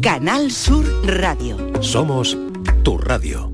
Canal Sur Radio. Somos tu radio.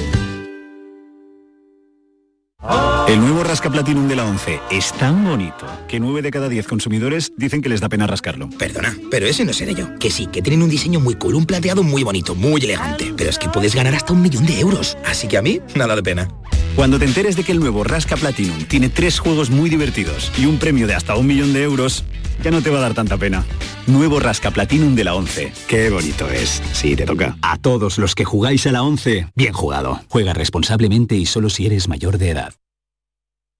El nuevo Rasca Platinum de la 11 es tan bonito que 9 de cada 10 consumidores dicen que les da pena rascarlo. Perdona, pero ese no seré yo. Que sí, que tienen un diseño muy cool, un plateado muy bonito, muy elegante. Pero es que puedes ganar hasta un millón de euros. Así que a mí, nada de pena. Cuando te enteres de que el nuevo Rasca Platinum tiene tres juegos muy divertidos y un premio de hasta un millón de euros, ya no te va a dar tanta pena. Nuevo Rasca Platinum de la 11. Qué bonito es. Sí, te toca. A todos los que jugáis a la 11, bien jugado. Juega responsablemente y solo si eres mayor de edad.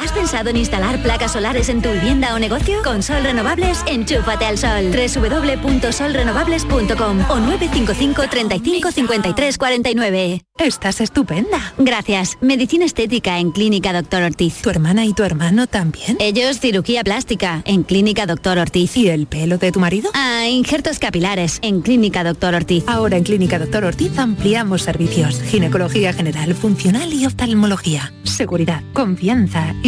¿Has pensado en instalar placas solares en tu vivienda o negocio? Con Sol Renovables, enchúfate al sol. www.solrenovables.com o 955 35 53 49. Estás estupenda. Gracias. Medicina estética en Clínica Doctor Ortiz. ¿Tu hermana y tu hermano también? Ellos cirugía plástica en Clínica Doctor Ortiz. ¿Y el pelo de tu marido? Ah, injertos capilares en Clínica Doctor Ortiz. Ahora en Clínica Doctor Ortiz ampliamos servicios. Ginecología general, funcional y oftalmología. Seguridad, confianza y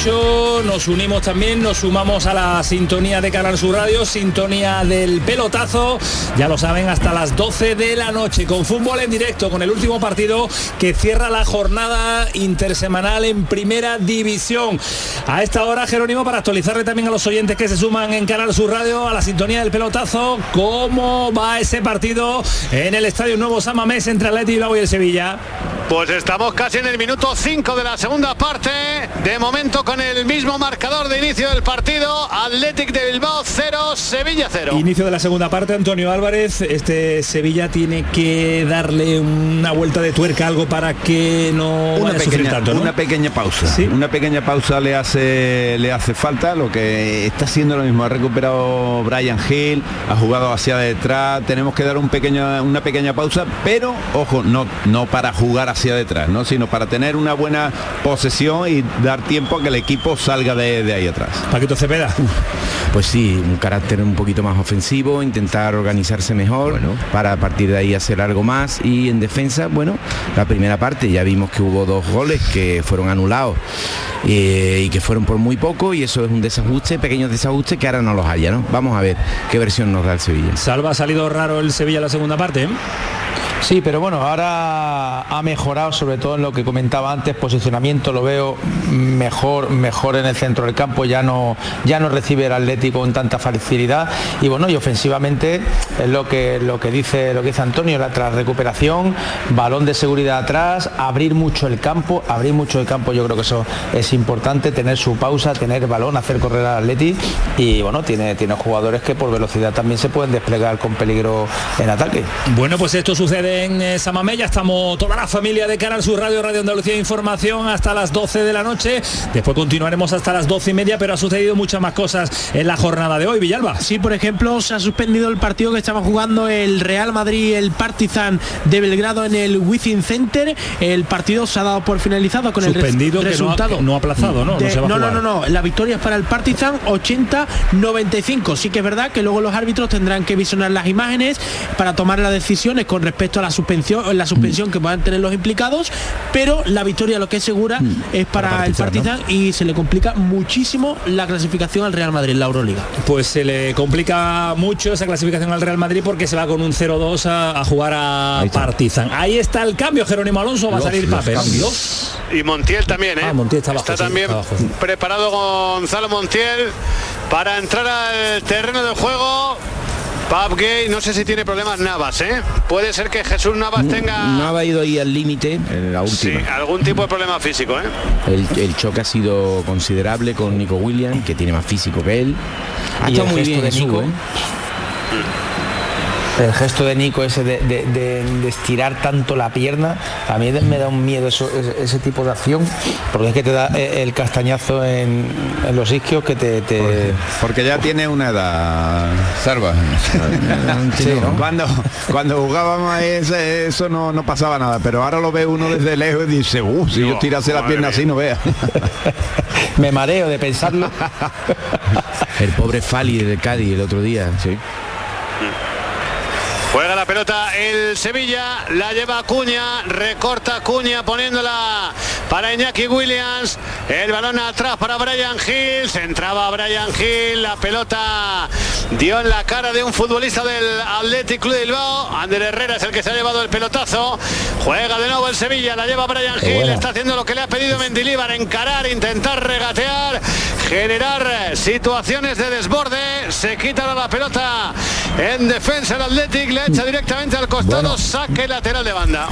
8 Radio, nos unimos también, nos sumamos a la sintonía de Canal Sur Radio, sintonía del pelotazo, ya lo saben, hasta las 12 de la noche, con fútbol en directo, con el último partido que cierra la jornada intersemanal en primera división. A esta hora, Jerónimo, para actualizarle también a los oyentes que se suman en Canal Sur Radio a la sintonía del pelotazo, cómo va ese partido en el Estadio Nuevo Samamés entre Atleti Bilbao y el Sevilla. Pues estamos casi en el minuto 5 de la segunda parte. De momento con el mismo marcador de inicio del partido. Athletic de Bilbao 0, Sevilla 0. Inicio de la segunda parte, Antonio Álvarez. Este Sevilla tiene que darle una vuelta de tuerca, algo para que no una vaya a sufrir pequeña, tanto, ¿no? una pequeña pausa. Una pequeña pausa le hace le hace falta. Lo que está haciendo lo mismo. Ha recuperado Brian Hill, ha jugado hacia detrás. Tenemos que dar un pequeño, una pequeña pausa, pero ojo, no, no para jugar hacia detrás, ¿no? sino para tener una buena posesión y dar tiempo a que el equipo salga de, de ahí atrás. Paquito Cepeda. Pues sí, un carácter un poquito más ofensivo, intentar organizarse mejor para a partir de ahí hacer algo más y en defensa, bueno, la primera parte ya vimos que hubo dos goles que fueron anulados eh, y que fueron por muy poco y eso es un desajuste, pequeños desajustes que ahora no los haya, ¿no? Vamos a ver qué versión nos da el Sevilla. Salva ha salido raro el Sevilla la segunda parte. ¿eh? Sí, pero bueno, ahora ha mejorado sobre todo en lo que comentaba antes, posicionamiento lo veo mejor, mejor en el centro del campo, ya no, ya no recibe el Atlético con tanta facilidad y bueno, y ofensivamente es lo que lo que dice lo que dice Antonio, la tras recuperación, balón de seguridad atrás, abrir mucho el campo, abrir mucho el campo, yo creo que eso es importante, tener su pausa, tener balón, hacer correr al Atleti y bueno, tiene, tiene jugadores que por velocidad también se pueden desplegar con peligro en ataque. Bueno, pues esto sucede en eh, Samamé, ya estamos toda la familia de Canal Sur Radio, Radio Andalucía Información hasta las 12 de la noche. Después continuaremos hasta las 12 y media, pero ha sucedido muchas más cosas en la jornada de hoy, Villalba. Sí, por ejemplo, se ha suspendido el partido que estaba jugando el Real Madrid, el Partizan de Belgrado en el Wizzing Center. El partido se ha dado por finalizado con Suspendido, el res- no resultado. no ha aplazado, ¿no? No de- se va a no, no, jugar. no, no. La victoria es para el Partizan 80-95. Sí que es verdad que luego los árbitros tendrán que visionar las imágenes para tomar las decisiones con respecto a la suspensión, la suspensión que puedan tener los implicados, pero la victoria lo que es segura es para, el Partizan y se le complica muchísimo la clasificación al Real Madrid la Euroliga. Pues se le complica mucho esa clasificación al Real Madrid porque se va con un 0-2 a, a jugar a Partizan. Ahí está el cambio, Jerónimo Alonso, va a salir papel. Y Montiel también, ¿eh? Ah, Montiel está abajo, sí, también está abajo. preparado Gonzalo Montiel para entrar al terreno de juego. Pub Gay, no sé si tiene problemas Navas, ¿eh? Puede ser que Jesús Navas tenga No ha ido ahí al límite en la sí, última. algún tipo de problema físico, ¿eh? El, el choque ha sido considerable con Nico Williams, que tiene más físico que él. Ha Y estado el muy gesto bien de Nico. ¿eh? El gesto de Nico ese de, de- de- de estirar tanto la pierna, a mí me da un miedo eso- ese, ese tipo de acción, porque es que te da eh, el castañazo en, en los isquios que te... te- Porque ya tiene una edad, Salva. Sí, ¿no? Cuando, cuando jugábamos a ese, eso no, no pasaba nada, pero ahora lo ve uno desde lejos y dice, uh, si yo tirase la pierna así no vea. Me mareo de pensarlo. El pobre Fali de Cádiz el otro día, sí. Juega la pelota el Sevilla, la lleva Cuña, recorta Cuña poniéndola para Iñaki Williams, el balón atrás para Brian Hill, entraba Brian Hill, la pelota dio en la cara de un futbolista del Athletic Club de Bilbao, Ander Herrera es el que se ha llevado el pelotazo, juega de nuevo el Sevilla, la lleva Brian Hill, está haciendo lo que le ha pedido Mendilíbar, encarar, intentar regatear, generar situaciones de desborde, se quita la pelota en defensa el Athletic, echa directamente al costado, saque lateral de banda.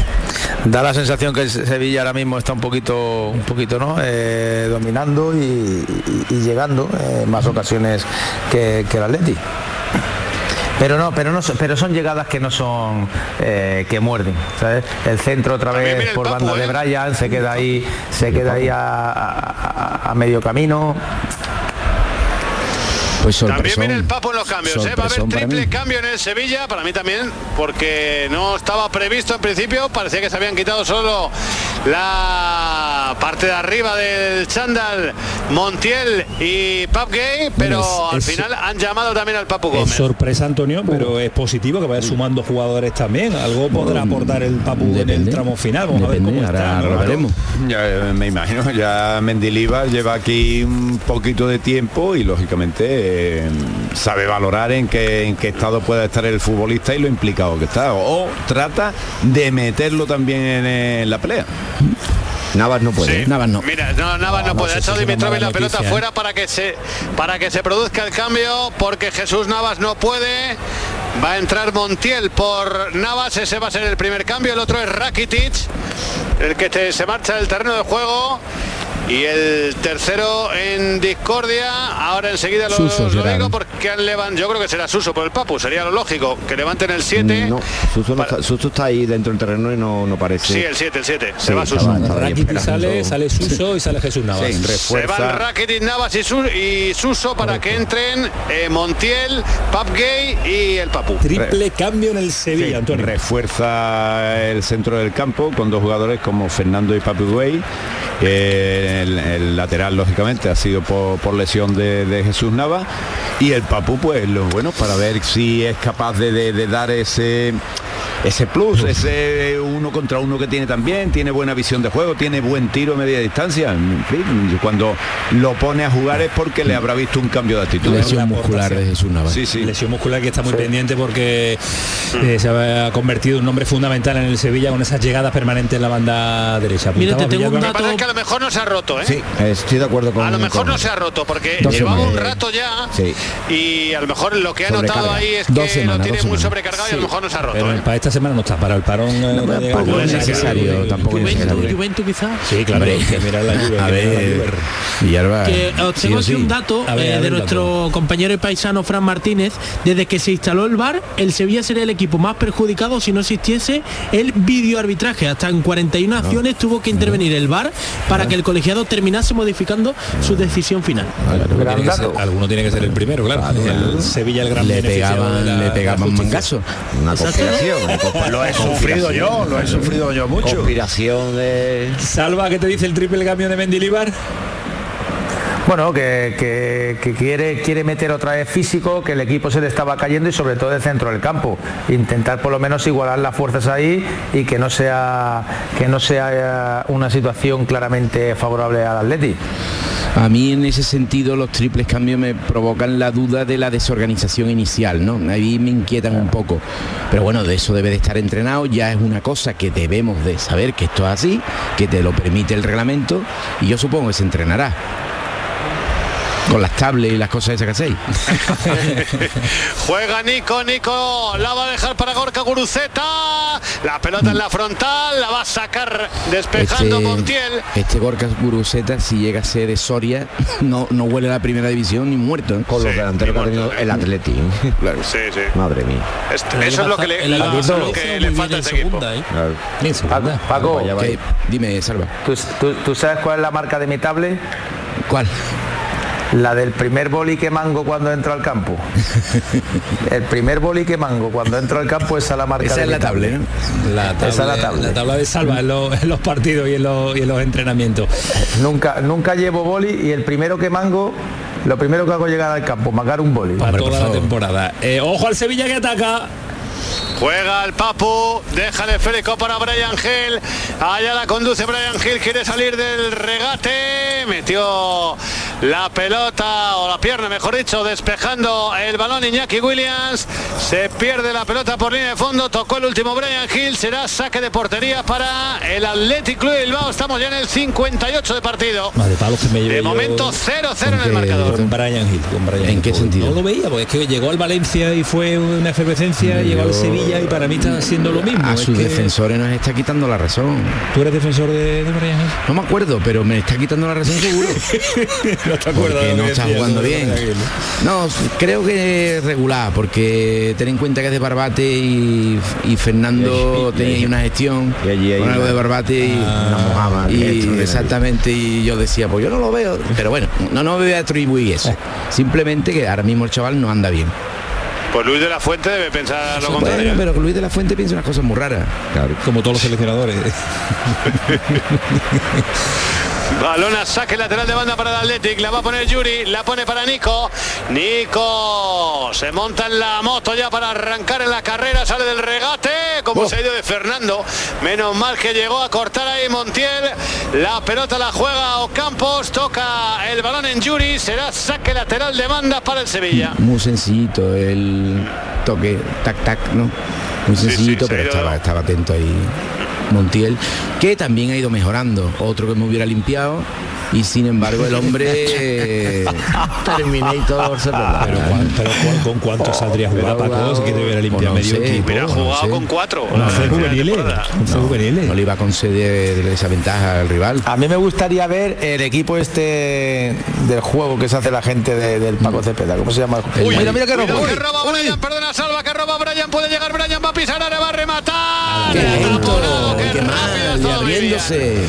Da la sensación que el Sevilla ahora mismo está un poquito, un poquito, ¿no? Eh, dominando y, y- y llegando eh, en más ocasiones que, que el Atleti. Pero no, pero no, son- pero son llegadas que no son eh, que muerden, ¿sabes? El centro otra vez por banda de Brian se queda ahí, se queda ahí a, a- a- a medio camino. Pues También viene el Papo en los cambios, ¿eh? va a haber triple cambio en el Sevilla, para mí también, porque no estaba previsto en principio, parecía que se habían quitado solo la parte de arriba del chándal Montiel y Pap Gay, pero Bueno, es- al es- final han llamado también al Papu Es Gómez. sorpresa, Antonio, pero es positivo que vaya sumando jugadores también. Algo podrá aportar el Papu en el tramo final. Vamos a ver cómo está. ¿no? Ya, eh, me imagino, ya Mendilibar lleva aquí un poquito de tiempo y lógicamente eh, sabe valorar en qué, en qué estado puede estar el futbolista y lo implicado que está. O, trata de meterlo también en, eh, en la pelea. Navas no Sí. Navas no. Mira, no, Navas no, No, no puede. sé Ha si echado es una Dimitrovic mala la pelota noticia, ¿eh? fuera para que se para que se produzca el cambio, porque Jesús Navas no puede. Va a entrar Montiel por Navas, ese va a ser el primer cambio. El otro es Rakitic, el que te- se marcha del terreno de juego. Y el tercero en discordia, ahora enseguida lo, Suso lo digo porque han levantado, yo creo que será Suso por el Papu, sería lo lógico, que levanten el 7. No, Suso, no está, Suso está ahí dentro del terreno y no, no parece. Sí, el 7, el 7. Sí, se va estaba- Suso. Rakitic sale, sale Suso y sale Jesús Navas. Se van Rakitic, Navas y, Su- y Suso para que entren eh, Montiel, Pap Gay y el Papu. Triple cambio en el Sevilla, Sí, Antonio. refuerza el centro del campo con dos jugadores como Fernando y Papu Güey. Eh, el, lateral lógicamente ha sido por, lesión de, Jesús Nava. Y el Papu pues lo bueno para ver si es capaz de dar ese ese plus, ese uno contra uno que tiene también, tiene buena visión de juego, tiene buen tiro a media distancia. En fin, cuando lo pone a jugar es porque le habrá visto un cambio de actitud. Lesión muscular de Jesús Navas. Sí, sí. Lesión muscular que está muy Sí. pendiente porque eh, se ha convertido en un nombre fundamental en el Sevilla con esas llegadas permanentes en la banda derecha. Mira, te tengo un. Lo que a lo mejor no se ha roto, ¿eh? Sí, estoy de acuerdo con. A lo mejor con- no se ha roto porque llevaba un rato ya Sí. y a lo mejor lo que ha notado ahí es que semanas, lo tiene muy sobrecargado y a lo mejor no se ha roto. Pero ¿eh? para esta semana no está, para el parón eh, no tampoco es necesario, tampoco es Juventus, necesario. Juventus quizás. Sí, claro, Hombre, hay que mirar la lluvia. A ver, Villalba. Que os sí tengo aquí sí. un dato eh, de nuestro compañero y paisano Fran Martínez. Desde que se instaló el VAR, el Sevilla sería el equipo más perjudicado si no existiese el videoarbitraje. Hasta en 41 acciones tuvo que intervenir el VAR para que el colegiado terminase modificando su decisión final. Alguno tiene, que ser, alguno tiene que ser el primero, claro. el Sevilla el gran Le pegaban, de la- le pegaban mangazo. Una conspiración. Lo he sufrido yo, lo he sufrido yo mucho. Conspiración de. Salva, ¿qué te dice el triple cambio de Mendilibar? Bueno, que, quiere meter otra vez físico, que el equipo se le estaba cayendo y sobre todo el centro del campo. Intentar por lo menos igualar las fuerzas ahí y que no sea, que no sea eh, una situación claramente favorable al Atleti. A mí en ese sentido los triples cambios me provocan la duda de la desorganización inicial, ¿no? Ahí me inquietan un poco. Pero bueno, de eso debe de estar entrenado, ya es una cosa que debemos de saber que esto es así, que te lo permite el reglamento y yo supongo que se entrenará. Con las tablets y las cosas esas que hacéis. Juega Nico, Nico la va a dejar para Gorka Guruceta. La pelota en la frontal, la va a sacar despejando Montiel. este Gorka Guruseta, si llega a ser de Soria, no, no huele a la primera división ni muerto. ¿eh? Con los delanteros que ha tenido el Atleti. Claro. Sí, sí. Madre mía. Esto- eso es lo que le, El eso es lo que le falta a este equipo. segunda, ¿eh? Claro. Bien, segunda. Paco, Vaya, vaya. ¿Qué? Dime, Salva. ¿tú, tú- tú sabes cuál es la marca de mi tablet? ¿Cuál? La del primer boli que mango cuando entro al campo. El primer boli que mango cuando entro al campo esa es la marca Esa de es la tablet, ¿no? La tabla, Esa es la tabla. la tabla de salva en los, en los partidos y en los, y en los entrenamientos. Nunca, nunca llevo boli y el primero que mango, lo primero que hago es llegar al campo, mangar un boli. Para toda la temporada. Eh, ojo al Sevilla que ataca. Juega el Papu, deja el esférico para Brian Hill. Allá la conduce Brian Hill, quiere salir del regate. Metió la pelota o la pierna, mejor dicho, despejando el balón Iñaki Williams. Se pierde la pelota por línea de fondo. Tocó el último Brian Hill. Será saque de portería para el Athletic Club de Bilbao. Estamos ya en el 58 de partido. Palos que me De momento 0-0 en el marcador. con Brian Hill. Con Brian ¿En Hill. qué sentido? No lo veía, porque es que llegó al Valencia y fue una efervescencia, llegó al Sevilla y para mí está haciendo lo mismo. A sus que- defensores nos está quitando la razón. ¿Tú eres defensor de, de Hill? No me acuerdo, pero me está quitando la razón seguro. no te acuerdas Porque no está jugando bien. No, creo que regular, porque ten en cuenta que es de Barbate y, y Fernando Y tenía ahí una gestión y allí con algo de Barbate y, Una mojama. y exactamente y yo decía, pues yo no lo veo, pero bueno, no no me voy a atribuir eso. Simplemente que ahora mismo el chaval no anda bien. Pues Luis de la Fuente debe pensar lo contrario. Bueno, pero Luis de la Fuente piensa unas cosas muy raras. Como todos los seleccionadores. Balón a saque lateral de banda para el Athletic, la va a poner Yuri, la pone para Nico. Nico se monta en la moto ya para arrancar en la carrera, sale del regate, como se ha ido de Fernando. Menos mal que llegó a cortar ahí Montiel. La pelota la juega Ocampos, toca el balón en Yuri, será saque lateral de banda para el Sevilla. Muy sencillito el toque, tac, tac, ¿no? Muy sencillito, pero estaba atento ahí Montiel, que también ha ido mejorando. Otro que me hubiera limpiado. Y sin embargo el hombre Terminator se pero, pero con cuánto saldría a jugar Paco que debería limpiar medio sé, equipo. pero ha jugado con cuatro. No, fue juveniles, fue juveniles. No le iba a conceder esa ventaja al rival. A mí me gustaría ver el equipo este del juego que se hace la gente de- del Paco Cepeda. ¿Cómo se llama? Uy, mira, mira que robo. que roba Brian, perdona, salva, que roba Brian, puede llegar Brian, va a pisar, ahora va a rematar. Qué qué mal, y abriéndose.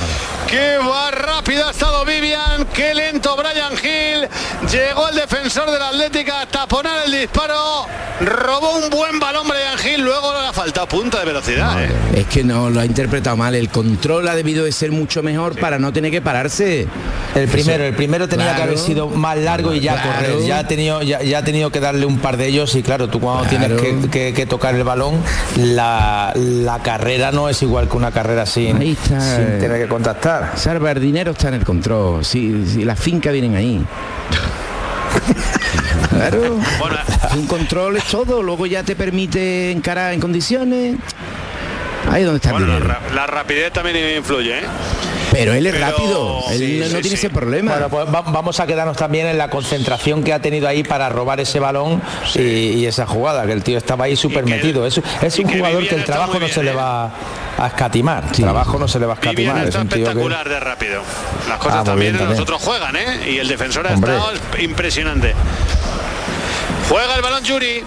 Qué va rápido ha estado Vivian, qué lento Brian Hill. Llegó el defensor de la Atlética a taponar el disparo. Robó un buen balón Brian Hill, luego le ha faltado punta de velocidad. ¿eh? Es que no lo ha interpretado mal. El control ha debido de ser mucho mejor para no tener que pararse. El primero, el primero tenía que haber sido más largo y ya Claro. correr. Ya ha tenido, ya, ya ha tenido que darle un par de ellos y claro, tú cuando Claro. tienes que, que- que tocar el balón, la, la carrera no es igual que una carrera sin tener que contactar. Salva, el dinero está en el control. Si, si las fincas vienen ahí. Claro. Un control es todo. Luego ya te permite encarar en condiciones. Ahí es donde está el Bueno, la, dinero. la rapidez también influye. ¿eh? Pero él es Pero- rápido. Él Sí, no, sí, tiene sí. ese problema. Bueno, pues va- vamos a quedarnos también en la concentración que ha tenido ahí para robar ese balón y, y esa jugada, que el tío estaba ahí súper metido. Es, es un jugador que el trabajo no se le va a escatimar. Trabajo no se le va a Vivian escatimar. Es está que... espectacular de rápido. Las cosas Ah, también, bien, los también. otros juegan, ¿eh? Y el defensor ha Hombre. estado impresionante. Juega el balón Yuri.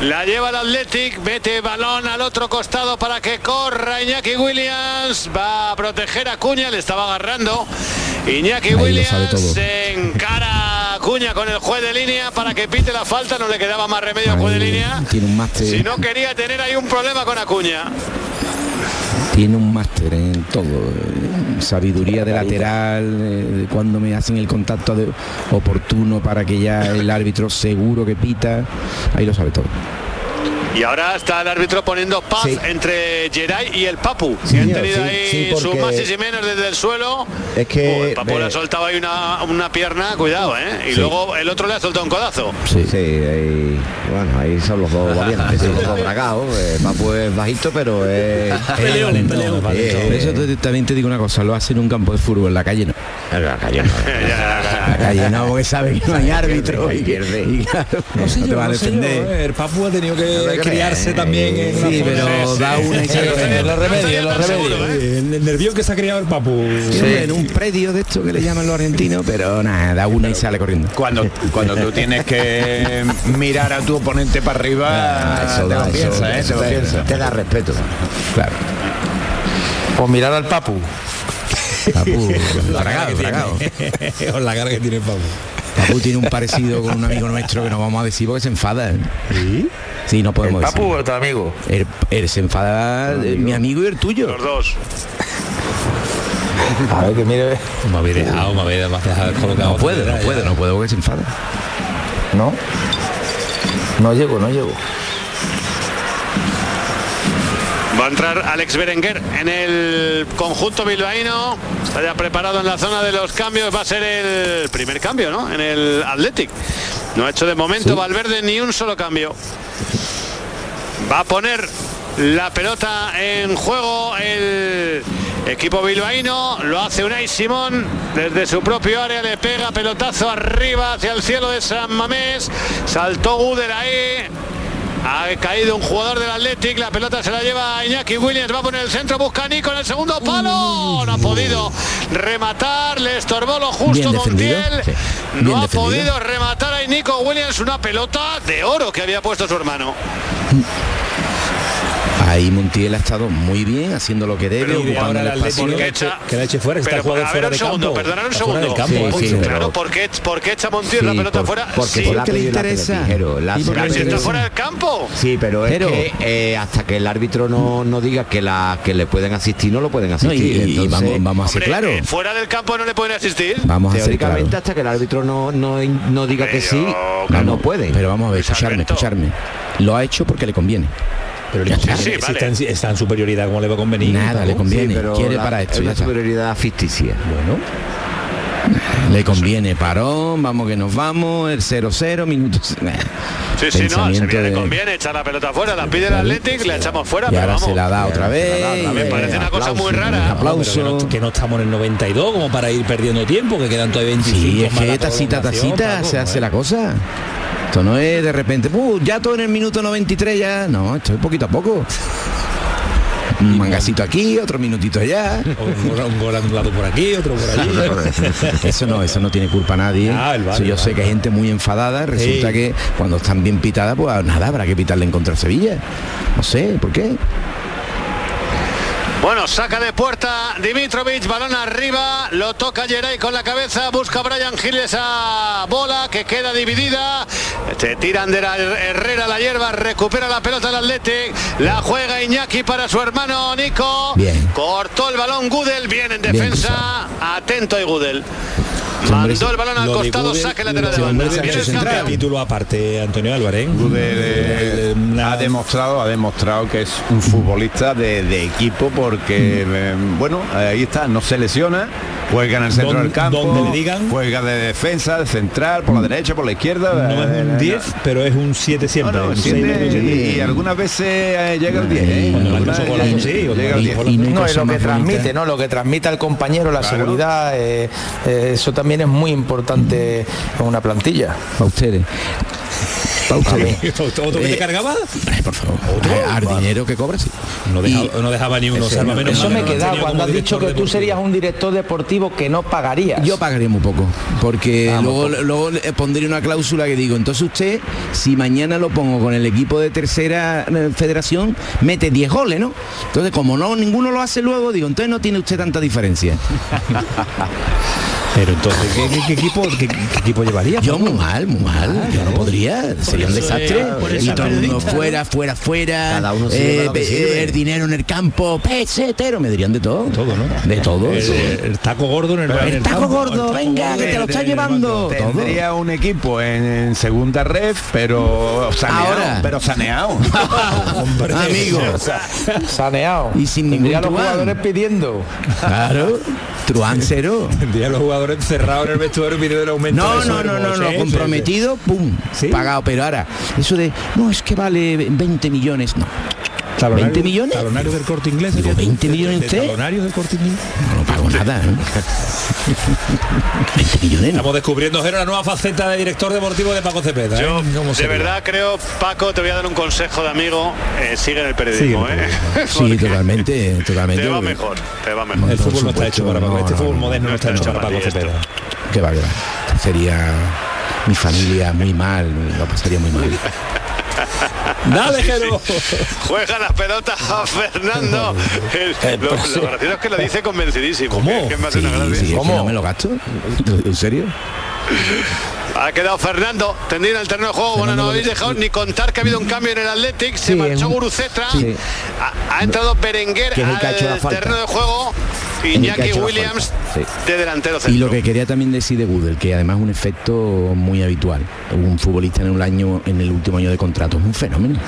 La lleva el Athletic, mete balón al otro costado para que corra Iñaki Williams. Va a proteger a Cuña, le estaba agarrando. Iñaki Ahí Williams se encara a Cuña con el juez de línea para que pite la falta. No le quedaba más remedio al juez de línea. Tiene un máster. Si no quería tener ahí un problema con Acuña. Tiene un máster en todo. Sabiduría de lateral, eh, de cuando me hacen el contacto de- oportuno para que ya el árbitro seguro que pita. Ahí lo sabe todo. Y ahora está el árbitro poniendo paz Sí. entre Geray y el Papu. Sí, que han tenido sí, ahí sí, sus más y menos desde el suelo. Es que Oh, el Papu me- le ha soltado ahí una, una pierna, cuidado, ¿eh? Y Sí. luego el otro le ha soltado un codazo. Sí, ahí, bueno, ahí son los dos valientes, son los dos bragados. Eh, Papu es bajito, pero es... Peleón, es- peleón. eh, Por eso te- también te digo una cosa, lo hacen en un campo de fútbol, en la calle no. En la calle no. La calle no, porque sabe que no hay árbitro y, y claro, no, te va a no sé yo, defender. eh, el Papu ha tenido que No criarse también en una Sí, pero da una y se corriendo. Los remedios, los remedios. Eh, El, el nervio que se ha criado el Papu. En un predio de esto que le llaman los argentinos, pero nada, da una y sale corriendo. Cuando, cuando tú tienes que mirar a tu oponente para arriba, Ah, eso te da, lo eso- piensas, ¿eh? Te lo da respeto. Claro. O mirar al Papu. Papu, La tiene. Con la cara que tiene el Papu. Papu tiene un parecido con un amigo nuestro que no vamos a decir porque se enfada. ¿eh? ¿Sí? no podemos ¿El Papu decir. o tu amigo? Él, él se enfada, eh, mi amigo y el tuyo. Los dos. A ver que mire. Me habéis dejado, me habéis dejado colocado. No puede, no puede, no puede porque se enfada. No. No llego, no llego. Va a entrar Alex Berenguer en el conjunto bilbaíno. Está ya preparado en la zona de los cambios. Va a ser el primer cambio, ¿no? En el Athletic. No ha hecho de momento Valverde ni un solo cambio. Va a poner la pelota en juego el equipo bilbaíno. Lo hace Unai Simón desde su propio área. Le pega pelotazo arriba hacia el cielo de San Mamés. Saltó Uder ahí. Ha caído un jugador del Athletic, la pelota se la lleva Iñaki Williams, va a poner el centro, busca Nico en el segundo palo, no ha podido rematar, le estorbó lo justo Montiel, sí. no ha defendido. podido rematar a Nico Williams una pelota de oro que había puesto su hermano. Ahí Montiel ha estado muy bien, haciendo lo que debe, Pero, y ocupando ahora el espacio. que eche- que la eche fuera, está Pero, jugando fuera un de segundo, campo. perdonad un Está segundo. del campo, Sí, sí, Montiel. Claro, ¿por qué, por qué echa Montiel la pelota por- fuera? porque Sí. por la ¿Qué le interesa? Pelotijero, la ¿Y por qué la le Si está fuera del campo. Sí, pero es Pero- que eh, hasta que el árbitro no, no diga que la que le pueden asistir, no lo pueden No, y, asistir. y Entonces, vamos, vamos a ser claro. eh, fuera del campo no le pueden asistir. Vamos a teóricamente claro. hasta que el árbitro no, no, no diga que sí, no, no puede. Pero vamos a ver, escucharme, escucharme. Lo ha hecho porque le conviene. Pero está. si está, en, está en superioridad, ¿cómo le va a convenir? Nada, le conviene. Sí, pero Quiere la- para esto. Es una superioridad ficticia. Bueno. Le conviene parón, vamos que nos vamos, el 0-0, minutos. Sí, sí, no, al Sevilla le de- conviene echar la pelota fuera, la pide el. Athletic, la echamos fuera, Y pero ahora vamos. se la da otra vez. Me parece eh, una cosa muy rara. Aplauso. Que, no, que no estamos en el 92 como para ir perdiendo tiempo, que quedan todavía 25 Sí, es que tacita, tacita, se hace ¿eh? la cosa. Esto no es de repente, "Uh, ya todo en el minuto 93 ya. No, esto es poquito a poco. Un mangacito aquí, otro minutito allá. Un gol, anulado por aquí, otro por allí. Eso no, eso no tiene culpa nadie. Ah, yo sé que hay gente muy enfadada. Resulta Sí. que cuando están bien pitadas, pues nada, habrá que pitarle en contra Sevilla. No sé, ¿por qué? Bueno, saca de puerta Dimitrovic, balón arriba, lo toca Geray con la cabeza, busca Brian Gil esa bola que queda dividida, se tiran de la Herrera la hierba, recupera la pelota el Athletic, la juega Iñaki para su hermano Nico, Bien. cortó el balón Gudel, bien en Bien defensa, atento y Gudel. Mandó el balón al costado, saque lateral de banda. Viene capítulo aparte, Antonio Álvarez. ¿eh? Gudel, eh, ha demostrado ha demostrado que es un futbolista de, de equipo porque eh, bueno ahí está no se lesiona juega en el centro del campo donde le digan. juega de defensa de central por la derecha por la izquierda No es un 10, pero es un 7 siempre. No, no, un siete, siete. y algunas veces eh, llega el 10 ¿eh? Cuando Algunas marca un golazo, veces sí, cuando llega el marca un 10 golazo. No, y lo que transmite. ¿no? Lo que transmite al compañero, la Claro. seguridad, eso también es muy importante en una plantilla. Para ustedes. ¿Otro que te Eh, cargaba? Ay, por favor. Al dinero que cobra, sí. No dejaba, no dejaba ni uno, Ese menos Eso mal, me no queda cuando has dicho que tú serías un director deportivo que no pagarías. Yo pagaría muy poco, porque Ah, luego, poco. luego le pondría una cláusula que digo, entonces usted, si mañana lo pongo con el equipo de tercera eh, federación, mete 10 goles, ¿no? Entonces, como no ninguno lo hace luego, digo, entonces no tiene usted tanta diferencia. Pero entonces, ¿qué, qué- qué equipo, qué, qué equipo llevaría? Yo muy mal, muy mal, yo no podría, sería un desastre. y eso todo el mundo fuera, fuera, fuera, Cada uno sirve eh, que eh, sirve. el dinero en el campo, pesetero, me dirían de todo. Todo, ¿no? De todo. El, sí. el taco gordo en el, en El taco campo, gordo, el taco venga, que te lo está el llevando. Todo. Tendría un equipo en, en segunda red, pero saneado, Ahora. pero saneado. Hombre, Amigo. Saneado. Y sin ningún los jugadores pidiendo. Claro, Truán cero. Tendría a los jugadores encerrados en el vestuario pidiendo el aumento. No, de no, no, no, no, sí, comprometido, pum, Sí. pagado. Pero ahora, eso de, no, es que vale 20 millones, no. Talonario- 20 millones. Talonario del corte inglés. Digo, sería- 20 de- millones de usted. Talonario del corte inglés. No, no pago nada. ¿eh? 20 millones, no. Estamos descubriendo Jero, la nueva faceta de director deportivo de Paco Cepeda. ¿eh? Yo ¿Cómo de verdad creo, Paco, te voy a dar un consejo de amigo, eh, sigue en el periodismo, Sigue en el ¿eh? Sí, totalmente, totalmente. Te va mejor, te va mejor. El fútbol no está hecho supuesto, para Paco. no, Este no, fútbol no. moderno no está hecho para Paco Cepeda. Qué va, qué va. Sería mi familia muy mal, lo pasaría muy mal. Dale, Jero. Juega las pelotas a Fernando. El- lo, lo gracioso es que lo dice convencidísimo. ¿Cómo? que- que me hace Sí, una sí, ¿Cómo? no me lo gasto. ¿En serio? Ha quedado Fernando tendido en el terreno de juego. Bueno, no habéis dejado ni contar que ha habido un cambio en el Athletic. Se Sí, marchó Gurucetra. sí. Ha, ha entrado Berenguer al terreno de juego. Iñaki Williams de delantero Y lo que quería también decir de Gudel, que además es un efecto muy habitual. Un futbolista en un año, en el último año de contrato, es un fenómeno.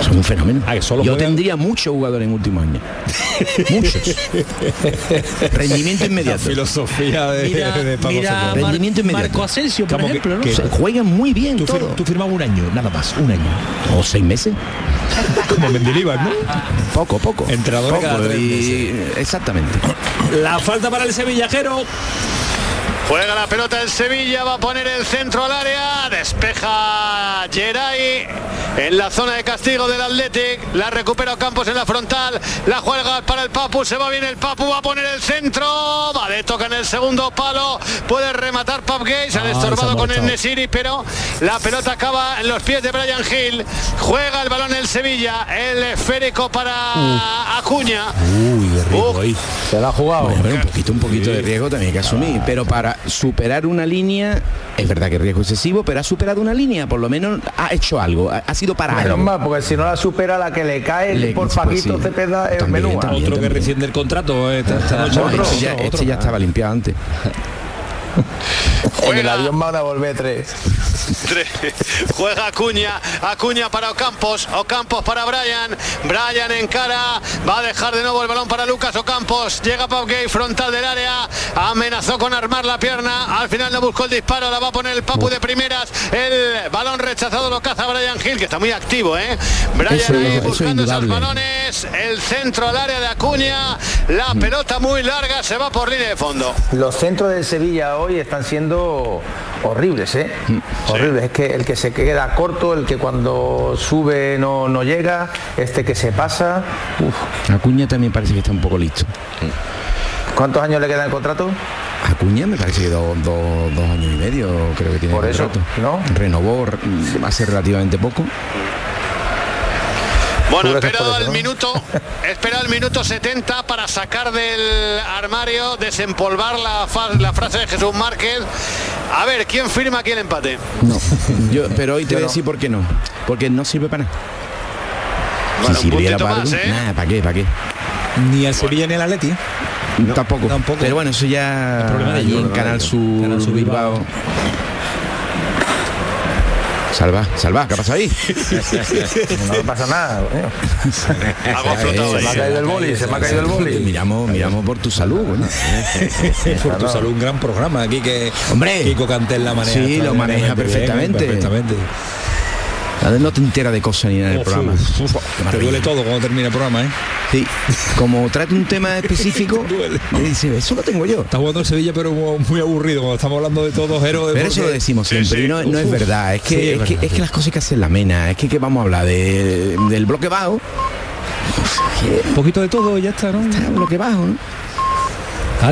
Es un fenómeno. Ah, solo Yo juega- tendría muchos jugadores en último año. Muchos. Rendimiento La inmediato. filosofía de, Mira, de Paco mira Rendimiento inmediato. Marco Asensio, por Como que- ejemplo, ¿no? que- Se juegan muy bien Tú, todo. tú firmabas un año, nada más, un año. O seis meses. Como Mendilibar, ¿no? Poco, poco. Entrenador Poco, cada y- Exactamente. La falta para el sevillajero. Juega la pelota el Sevilla, va a poner el centro al área, despeja Geray en la zona de castigo del Athletic, la recupera Campos en la frontal, la juega para el Papu, se va bien el Papu, va a poner el centro, vale, toca en el segundo palo, puede rematar Pap Gay, se ha Ah, ha con el. Nesiri, pero la pelota acaba en los pies de Brian Hill, juega el balón el Sevilla, el esférico para Acuña. Uy, qué rico ahí. Se la ha jugado. Bueno, pero un poquito, un poquito de riesgo también hay que asumir. Pero para superar una línea, es verdad que riesgo excesivo, pero ha superado una línea, por lo menos ha hecho algo, ha, ha sido para Menos algo. mal, porque si no la supera la que le cae Le- por pues Paquito sí. Cepeda es También, menúa. también. Otro que rescinde el contrato esta, esta noche. No, Otro, ya, otro, este ya estaba limpiado antes. En el avión van a volver tres. Tres. Juega Acuña, Acuña para Ocampos, Ocampos para Brian, Brian en cara, va a dejar de nuevo el balón para Lucas Ocampos, llega Pau Gay, frontal del área, amenazó con armar la pierna, al final no buscó el disparo, la va a poner el Papu de primeras, el balón rechazado lo caza Brian Hill, que está muy activo, ¿eh? Brian Eso- ahí eso buscando esos balones, el centro al área de Acuña, la pelota muy larga, se va por línea de fondo. Los centros del Sevilla hoy están siendo horribles, ¿eh? Horribles. Es que el que se queda corto, el que cuando sube no, no llega, este que se pasa. Uf. Acuña también parece que está un poco listo. ¿Cuántos años le queda el contrato? Acuña me parece que dos, dos- dos años y medio creo que tiene Por el eso, contrato. ¿no? Renovó re- hace relativamente poco. Bueno, Seguro que es esperado por eso, el ¿no? minuto, espera el minuto 70 para sacar del armario, desempolvar la, la frase de Jesús Márquez. A ver, ¿quién firma aquí el empate? No, yo, pero hoy te Yo voy a no. decir por qué no. Porque no sirve para nada. Bueno, si sirviera para más, algo, ¿eh? nada, ¿para qué? ¿Para qué? Ni el Sevilla ni el Atleti. ¿eh? tampoco. tampoco. Pero bueno, eso ya problema de allí ellos, en ¿no? Canal Sur, Canal Sur Bilbao. Bilbao. Salva, salva, ¿qué ha pasado ahí? No pasa nada. ha flotado Se me ha caído el boli, se me ha caído el boli. Miramos, miramos por tu salud. coño. Por tu salud, un gran programa aquí que Hombre. Kiko Cantel la maneja. Sí, lo maneja perfectamente. perfectamente. A ver, no te entera de cosas ni nada del Uf, programa. uf, uf, Qué te duele todo cuando termina el programa, ¿eh? Sí, como trata un tema específico, Duele. me dice, eso lo tengo yo. Está jugando el Sevilla, pero muy, aburrido cuando estamos hablando de todos héroes. Pero eso lo decimos siempre, y no, no es verdad, es que, sí, es, es que, verdad, es que las cosas que hacer la mena, es que, que vamos a hablar de, del bloque bajo, Un poquito de todo, ya está, ¿no? bloque bajo,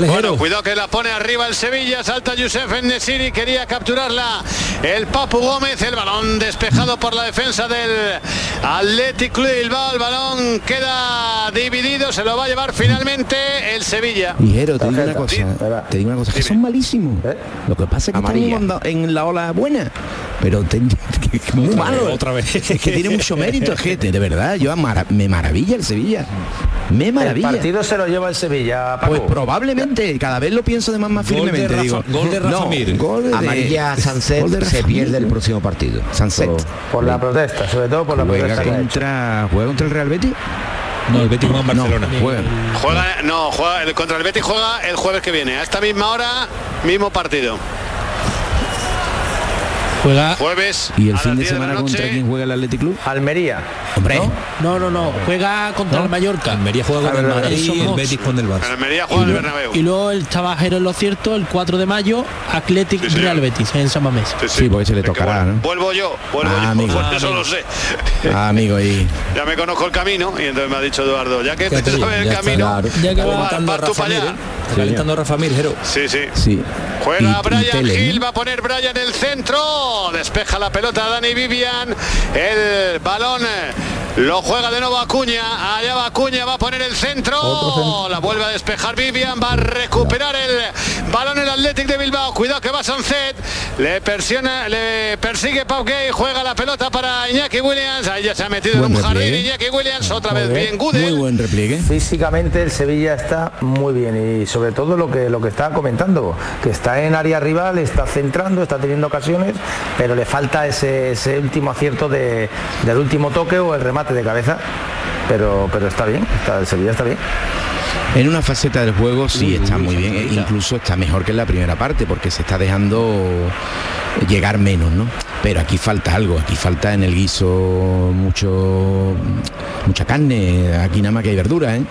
Bueno, cuidado que la pone arriba el Sevilla, salta Yusef en Nesiri, quería capturarla el Papu Gómez, el balón despejado por la defensa del Athletic Club de Bilbao, el balón queda dividido, se lo va a llevar finalmente el Sevilla. Ligero, te digo una cosa, te digo una cosa, que son malísimos. ¿Eh? Lo que pasa es que Amarilla. están en, la ola buena, pero te- que- que muy Otra malo. vez, otra vez. Es que tiene mucho mérito, que de verdad, yo mara- me maravilla el Sevilla. Me El maravilla. partido se lo lleva el Sevilla, Paco. Pues probablemente, cada vez lo pienso de más, más Gol de firmemente, Rafa- digo. gol de Rafa No, Mir. gol de- Amarilla Sunset gol de se pierde Mir. el próximo partido. Sunset. Solo- por la protesta, sobre todo por la Juega protesta. Hecho. contra, juega contra el Real Betis. No, el Betis juega en Barcelona. No, juega. Juega, no, juega el, contra el Betis juega el jueves que viene, a esta misma hora, mismo partido. Juega. Jueves. ¿Y el fin de 10 la semana noche. contra quién juega el Athletic Club? Almería. Hombre, No, no, no. Juega contra el Mallorca. Almería juega con el Madrid y el. Betis con el En Barça. Almería juega en el Bernabéu. Y luego el Tabajero en lo cierto, el 4 de mayo, Athletic Sí. Real Betis en San Mamés. Sí, Sí, porque se le tocará, vuelvo, ¿no? Vuelvo yo, vuelvo Ah, yo, amigo. Ah, eso amigo. lo sé. ah, amigo, y Ya me conozco el camino y entonces me ha dicho Eduardo, ya que te sabes el camino. Ya que pues va tú para allá. ¿eh? Está calentando a Rafa Mir, Jero. Sí, sí. sí. Juega Y- y Brian. Hill, va a poner Brian el centro, despeja la pelota Dani Vivian, el balón lo juega de nuevo Acuña, allá va Acuña, va a poner el centro, la vuelve a despejar Vivian, va a recuperar el balón el Athletic de Bilbao, cuidado que va Sunset, le persiona, le persigue Pau Gay, juega la pelota para Iñaki Williams, ahí ya se ha metido Buen en un jardín repliegue. Iñaki Williams, otra Muy vez bien. bien Gudel. Muy buen repliegue. Físicamente el Sevilla está muy bien y sobre todo lo que lo que estaba comentando, que está en área rival, está centrando, está teniendo ocasiones, pero le falta ese, ese último acierto de- del último toque o el remate de cabeza. Pero, pero está bien, está, el Sevilla está bien. En una faceta del juego sí está muy bien, e incluso está mejor que en la primera parte porque se está dejando llegar menos, ¿no? Pero aquí falta algo, aquí falta en el guiso mucho mucha carne, aquí nada más que hay verdura, ¿eh?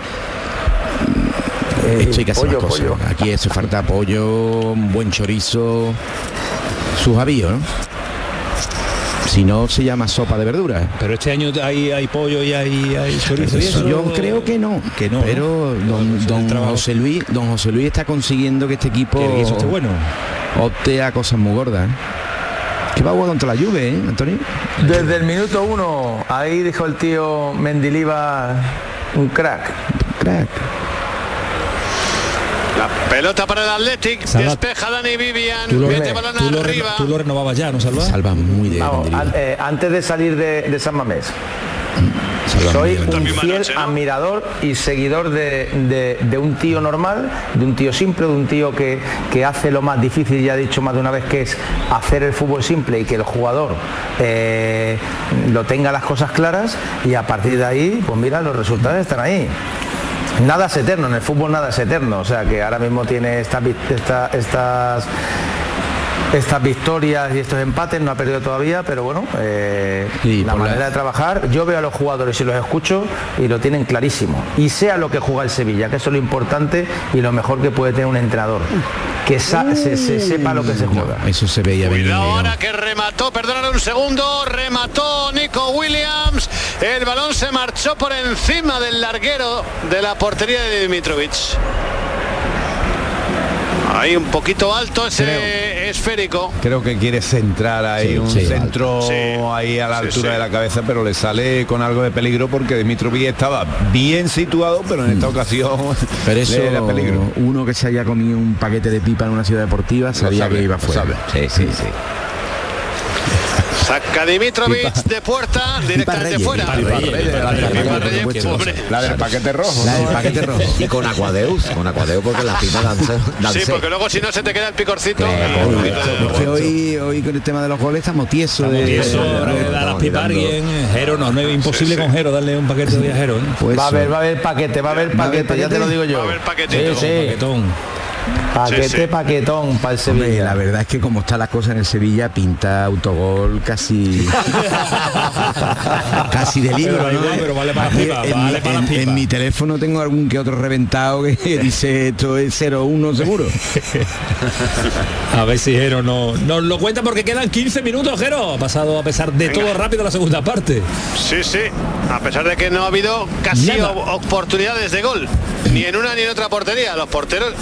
Eh, Esto hay que hacer pollo, más cosas. pollo. Aquí hace falta pollo, un buen chorizo, sus avíos, ¿no? Si no, se llama sopa de verduras. Pero este año hay, hay pollo y hay, hay chorizo y eso. Yo creo que no, Que no, pero don, don José Luis, don José Luis está consiguiendo que este equipo Que esté bueno. opte a cosas muy gordas. ¿eh? Que va contra la lluvia, ¿eh, Antonio? Desde el minuto uno, ahí dijo el tío Mendiliva, un crack. Crack. La pelota para el Athletic, Salva- despeja Dani Vivian, Tú lo, mete balón tú lo reno- arriba. tú lo renovabas ya, ¿no, Salva? Salva muy de eh, antes de salir de, de San Mamés. Soy un fiel admirador y seguidor de, de- de un tío normal, de un tío simple, de un tío que, que hace lo más difícil, ya he dicho más de una vez, que es hacer el fútbol simple y que el jugador eh, lo tenga las cosas claras y a partir de ahí, pues mira, los resultados están ahí. Nada es eterno, en el fútbol nada es eterno, o sea que ahora mismo tiene estas, estas victorias y estos empates no ha perdido todavía, pero bueno, eh, Sí, la manera de trabajar, yo veo a los jugadores y los escucho y lo tienen clarísimo. Y sea lo que juega el Sevilla, que eso es lo importante y lo mejor que puede tener un entrenador, que sa- se, se sepa lo que se juega. Eso se veía ¿no? ahora que remató, perdóname un segundo, remató Nico Williams. El balón se marchó por encima del larguero de la portería de Dimitrovic. Ahí un poquito alto ese esférico. Creo que quiere centrar ahí Sí, un sí. centro Sí. ahí a la Sí, altura sí. de la cabeza, pero le sale con algo de peligro porque Dimitrovic estaba bien situado, pero en esta ocasión Pero eso, le da peligro. uno que se haya comido un paquete de pipa en una ciudad deportiva sabía sabe, que iba fuera. sabe. Sí, sí, sí. Saca Dimitrovic de puerta directamente fuera. La del paquete, rojo. La del paquete rojo. Y con Aquadeus, con Aquadeus porque la pipa danza. Sí, porque luego si no se te queda el picorcito. Hoy, hoy con el tema de los goles estamos tiesos alguien. Jero, no, no es imposible con Jero darle un paquete de viajero. ¿eh? Pues Va a haber, va a haber paquete, va a haber ¿Va a haber paquete, ya te lo digo yo. Va a haber paquetito. Sí, sí. Paquete, Sí, sí. paquetón para el Hombre, Sevilla. la verdad es que como está la cosa en el Sevilla, pinta autogol casi casi de libro, Pero ¿no? pero vale para pipas, en, vale mi- para las en- pipas. en mi teléfono tengo algún que otro reventado que dice esto es 0-1 seguro. A ver si Jero no, nos lo cuenta porque quedan 15 minutos, Jero. Ha pasado a pesar de todo rápido la segunda parte. Sí, sí. A pesar de que no ha habido casi Nada. oportunidades de gol. Ni en una ni en otra portería. Los porteros.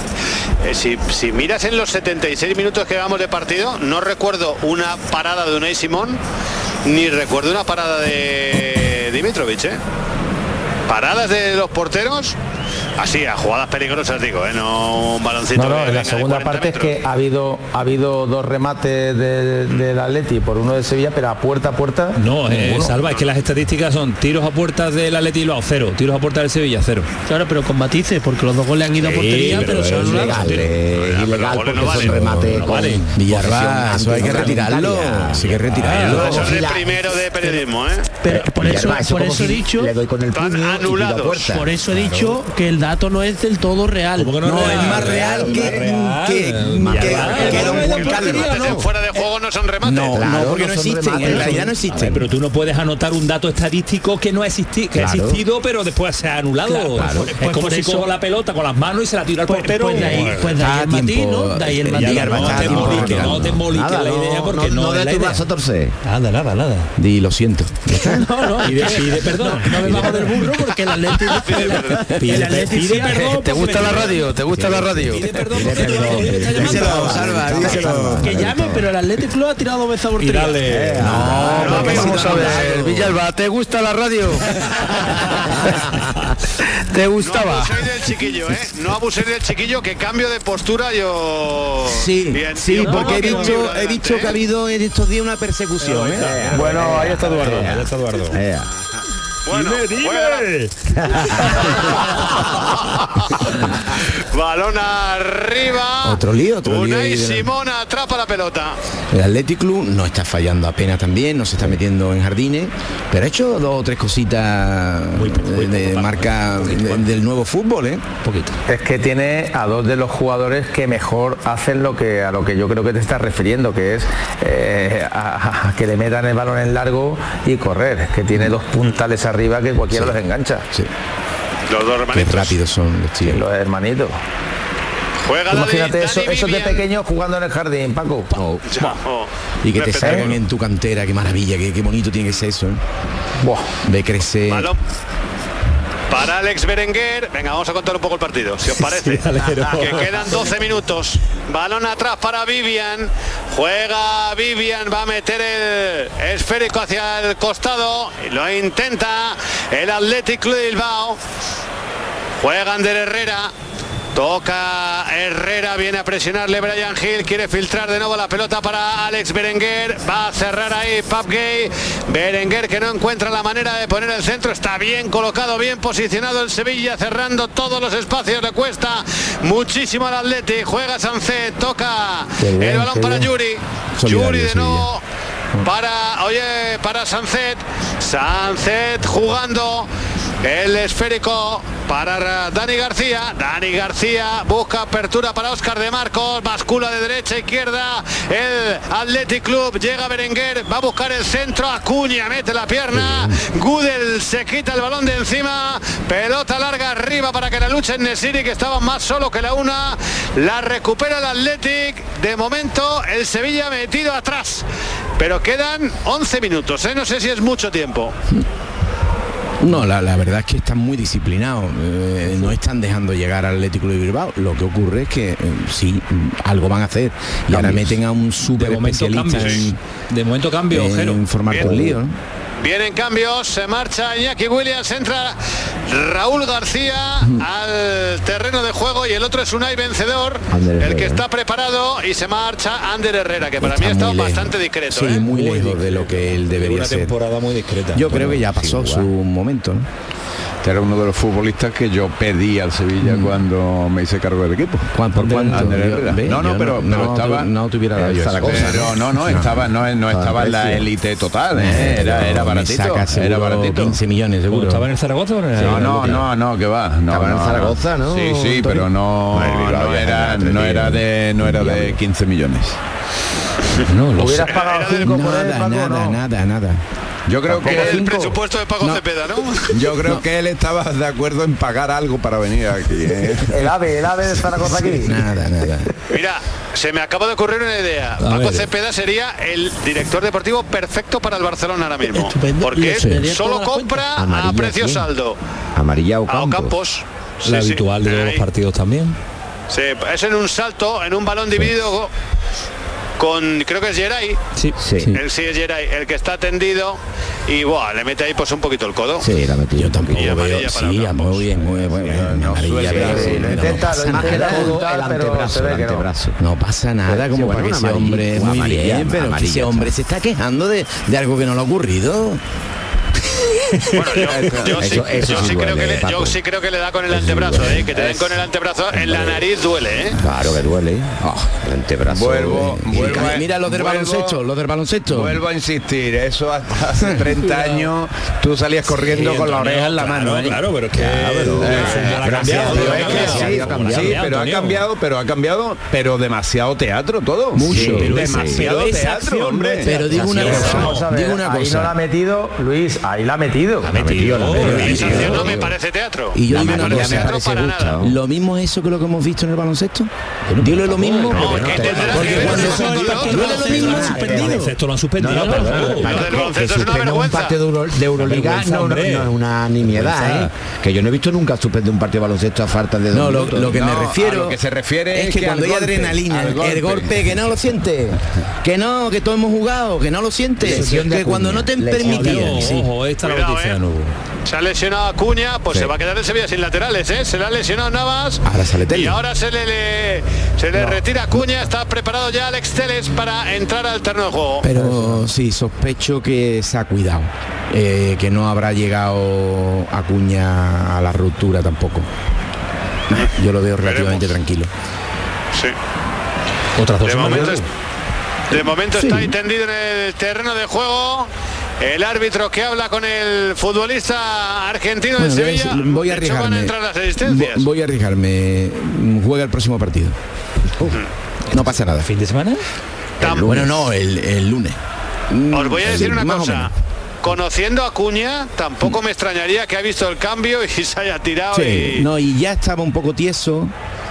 eh, si, miras en los 76 minutos que llevamos de partido, no recuerdo una parada de Unai Simón, ni recuerdo una parada de Dimitrovic, ¿eh? Paradas de los porteros, así, a jugadas peligrosas, digo, ¿eh? No un baloncito. No, no, en la de segunda 40 parte es que ha habido ha habido dos remates de- del Atleti por uno de Sevilla, pero a puerta a puerta. No, eh. Salva, es que las estadísticas son tiros a puertas del Atleti Bilbao, cero. Tiros a puertas del Sevilla, cero. Claro, pero con matices, porque los dos goles han ido a Sí, portería, pero pero, se han es anulado. ilegal goles porque no son valen. remate No. Villarba, eso hay que retirarlo. que retirarlo. Eso es Sí, el primero de periodismo, ¿eh? Pero por eso, por eso he dicho, Le doy con el puño a puerta. por eso he dicho que el dato no es del todo real. ¿Cómo que No, real? es más real que, que, que- que don Juan no, Carlos. no, fuera de juego no son remates. No, Claro, no, porque no no existen, remates, en realidad no A ver, existen. pero tú no puedes anotar un dato estadístico que no ha existido, que ha Claro. existido, pero después se ha anulado. Claro, claro. Es Pues como si eso- cojo la pelota con las manos y se la tiro al Pues, portero. pues de ahí, pues de ahí Está el tiempo, ¿no? De ahí el. Villarba, no te Nada, la idea no, porque no, de tu brazo torcer. Nada, nada, nada. Di, lo siento. No, no, que- pide perdón. No me bajo del burro porque el Atleti Pide, ha- perdón. ¿Te gusta la radio? ¿Te gusta la radio? Pide perdón. Que llame, pero el Athletic Club ha tirado dos veces a Y portería. dale. No, no, porque no, vamos no, a no, ver, Villalba, ¿te gusta la radio? ¿Te No gustaba? abuséis del chiquillo, ¿eh? No abuséis del chiquillo, que cambio de postura yo... Sí, Bien, sí, yo porque he libro he visto que ha ¿eh? habido en estos días una persecución. ¿eh? Bueno, ahí está Eduardo. Ahí está Eduardo. Bueno, la- Balón arriba. Otro lío, otro lío de la- Simón atrapa la pelota. El Athletic Club no está fallando apenas también, no se está metiendo en jardines, pero ha hecho dos o tres cositas de, de marca de- del nuevo fútbol, ¿eh? poquito. Es que tiene a dos de los jugadores que mejor hacen lo que a lo que yo creo que te estás refiriendo, que es eh, a, a que le metan el balón en largo y correr. Es que tiene dos puntales arriba que cualquiera los engancha. Sí. Los dos Qué hermanitos. rápidos son los tíos. Los hermanitos. Juega Imagínate eso, eso de Vivian. pequeños jugando en el jardín, Paco. Oh, Y que te salgan en tu cantera, qué maravilla, qué, qué bonito tiene que ser eso. ¿eh? De crecer. Para Alex Berenguer. Venga, vamos a contar un poco el partido, si os parece. Sí, que quedan 12 minutos. Balón atrás para Vivian. Juega Vivian, va a meter el esférico hacia el costado. Lo intenta el Athletic Club de Bilbao. Juega Ander Herrera. Toca Herrera, viene a presionarle Brian Hill, quiere filtrar de nuevo la pelota para Alex Berenguer, va a cerrar ahí Gay Berenguer que no encuentra la manera de poner el centro, está bien colocado, bien posicionado el Sevilla, cerrando todos los espacios, le cuesta muchísimo al Atleti, juega Sancet, toca bien, el balón para. Yuri, Solidario Yuri de Sevilla. Para, oye, para Sancet, Sancet jugando el esférico para Dani García. Dani García busca apertura para Oscar de Marcos. Bascula de derecha a izquierda. El Athletic Club llega Berenguer. Va a buscar el centro. Acuña mete la pierna. Gudel se quita el balón de encima. Pelota larga arriba para que la luche en Nesiri que estaba más solo que la una. La recupera el Athletic. De momento el Sevilla metido atrás. Pero quedan 11 minutos. ¿eh? No sé si es mucho tiempo. No, la, la verdad es que están muy disciplinados, eh, no están dejando llegar al Atlético de Bilbao. Lo que ocurre es que eh, sí, algo van a hacer. Y ahora meten a un súper momento especialista cambios. en, De momento cambio, en Jero. formar un lío. ¿no? Vienen cambios, se marcha Iñaki Williams, entra Raúl García al terreno de juego y el otro es Unai Vencedor, el que está preparado y se marcha Ander Herrera, que para Está mí está muy lejos. bastante discreto. Sí, ¿eh? muy, lejos de lo que él debería Una ser. temporada muy discreta. Yo creo que ya pasó su momento. ¿no? Este era uno de los futbolistas que yo pedí al Sevilla cuando me hice cargo del equipo. ¿Cuán- ¿Por cuánto? No, no, pero, no- pero estaba. no yo eso. Zaragoza. Pero no, no, estaba, no, no estaba en la élite total, ¿eh? era, era Me baratito. Era baratito. 15 millones seguro. ¿Estaba en el Zaragoza o en el No, no, no, no, que va. No, Estaba en no, Zaragoza, ¿no, Sí, sí, Antonio? pero no, No, el era, era no era de, no era de Diablo. 15 millones. No, lo. Hubieras pagado cinco por él, Nada, Paco, nada, no. nada, nada. Yo creo Era el que presupuesto de Paco No. Cepeda, ¿no? yo creo que él estaba de acuerdo en pagar algo para venir aquí. ¿eh? El ave, el ave de Zaragoza aquí. Nada, nada. Mira, se me acaba de ocurrir una idea. A Paco ver. Cepeda sería el director deportivo perfecto para el Barcelona ahora mismo. Estupendo. Porque solo compra a precio ¿quién? saldo. Amarilla o A Campos. Sí, La sí. habitual de los partidos también. Sí, es en un salto, en un balón dividido con, creo que es Geray. Sí, Sí. El sí es Geray, el que está tendido y buah, le mete ahí pues un poquito el codo. Sí, la metió. Yo tampoco veo. para Sí, Ocampos. muy bien, muy bien. no sí, pasa nada. Sí, como bueno, para que ese hombre muy bien, pero ese hombre se está quejando de, de algo que no le ha ocurrido. Bueno, yo, yo sí, Eso- eso yo sí sí creo que le, yo Paco. sí creo que le da con el Eso antebrazo, duele. ¿eh? que te den con el antebrazo en la nariz duele, ¿eh? Claro que duele. Ah, el antebrazo. Vuelvo, eh, vuelvo a- Mira los del vuelvo- baloncesto, los del baloncesto. Vuelvo a insistir, eso hasta hace 30 años tú salías corriendo Sí, con la oreja en la claro, mano. ¿eh? Claro, pero es que Claro, sí, pero ha cambiado, pero ha cambiado, pero demasiado teatro todo. Mucho. Demasiado teatro, hombre. Pero digo una cosa, digo una ahí no la ha cosa. metido, Luis, ahí la ha metido. Ha metido, la metido, la Esa metido. acción no me parece teatro. Y yo digo. ¿lo mismo es eso que lo que hemos visto en el baloncesto? Dilo lo mismo. No, porque cuando son- lo mismo. Lo han suspendido. No, no, que baloncesto es una suspenda un partido de, Euro- de Euroliga no, no, hombre. no es una nimiedad. ¿eh? Que yo no he visto nunca suspender un partido de baloncesto a falta de dos No, lo, minutos. lo que me refiero que se refiere es que, cuando hay adrenalina, al el golpe. que no lo siente, que no, que todos hemos jugado, que no lo de que cuando no te permitían. Ojo, esta la noticia eh. de nuevo. Se ha lesionado a Cuña, pues Sí. se va a quedar el Sevilla sin laterales, ¿eh? Se le ha lesionado Navas. Ahora sale. Y ahora se le, le- se le retira a Cuña, está preparado ya Alex Teles para entrar al terreno de juego. Pero sí, sospecho que se ha cuidado, eh, que no habrá llegado Acuña a la ruptura tampoco. Yo lo veo relativamente tranquilo. Sí. Otras dos De momento, es- de momento está ahí tendido en el terreno de juego. El árbitro que habla con el futbolista argentino Bueno, de voy a- Sevilla. voy a arriesgarme. entrar las asistencias. Vo- Voy a arriesgarme. Juega el próximo partido. No pasa nada. ¿Fin de semana? Bueno, no, el, el lunes. Os voy a El- decir una cosa. conociendo a Cuña, tampoco me extrañaría que ha visto el cambio y se haya tirado Sí, y... no, y ya estaba un poco tieso.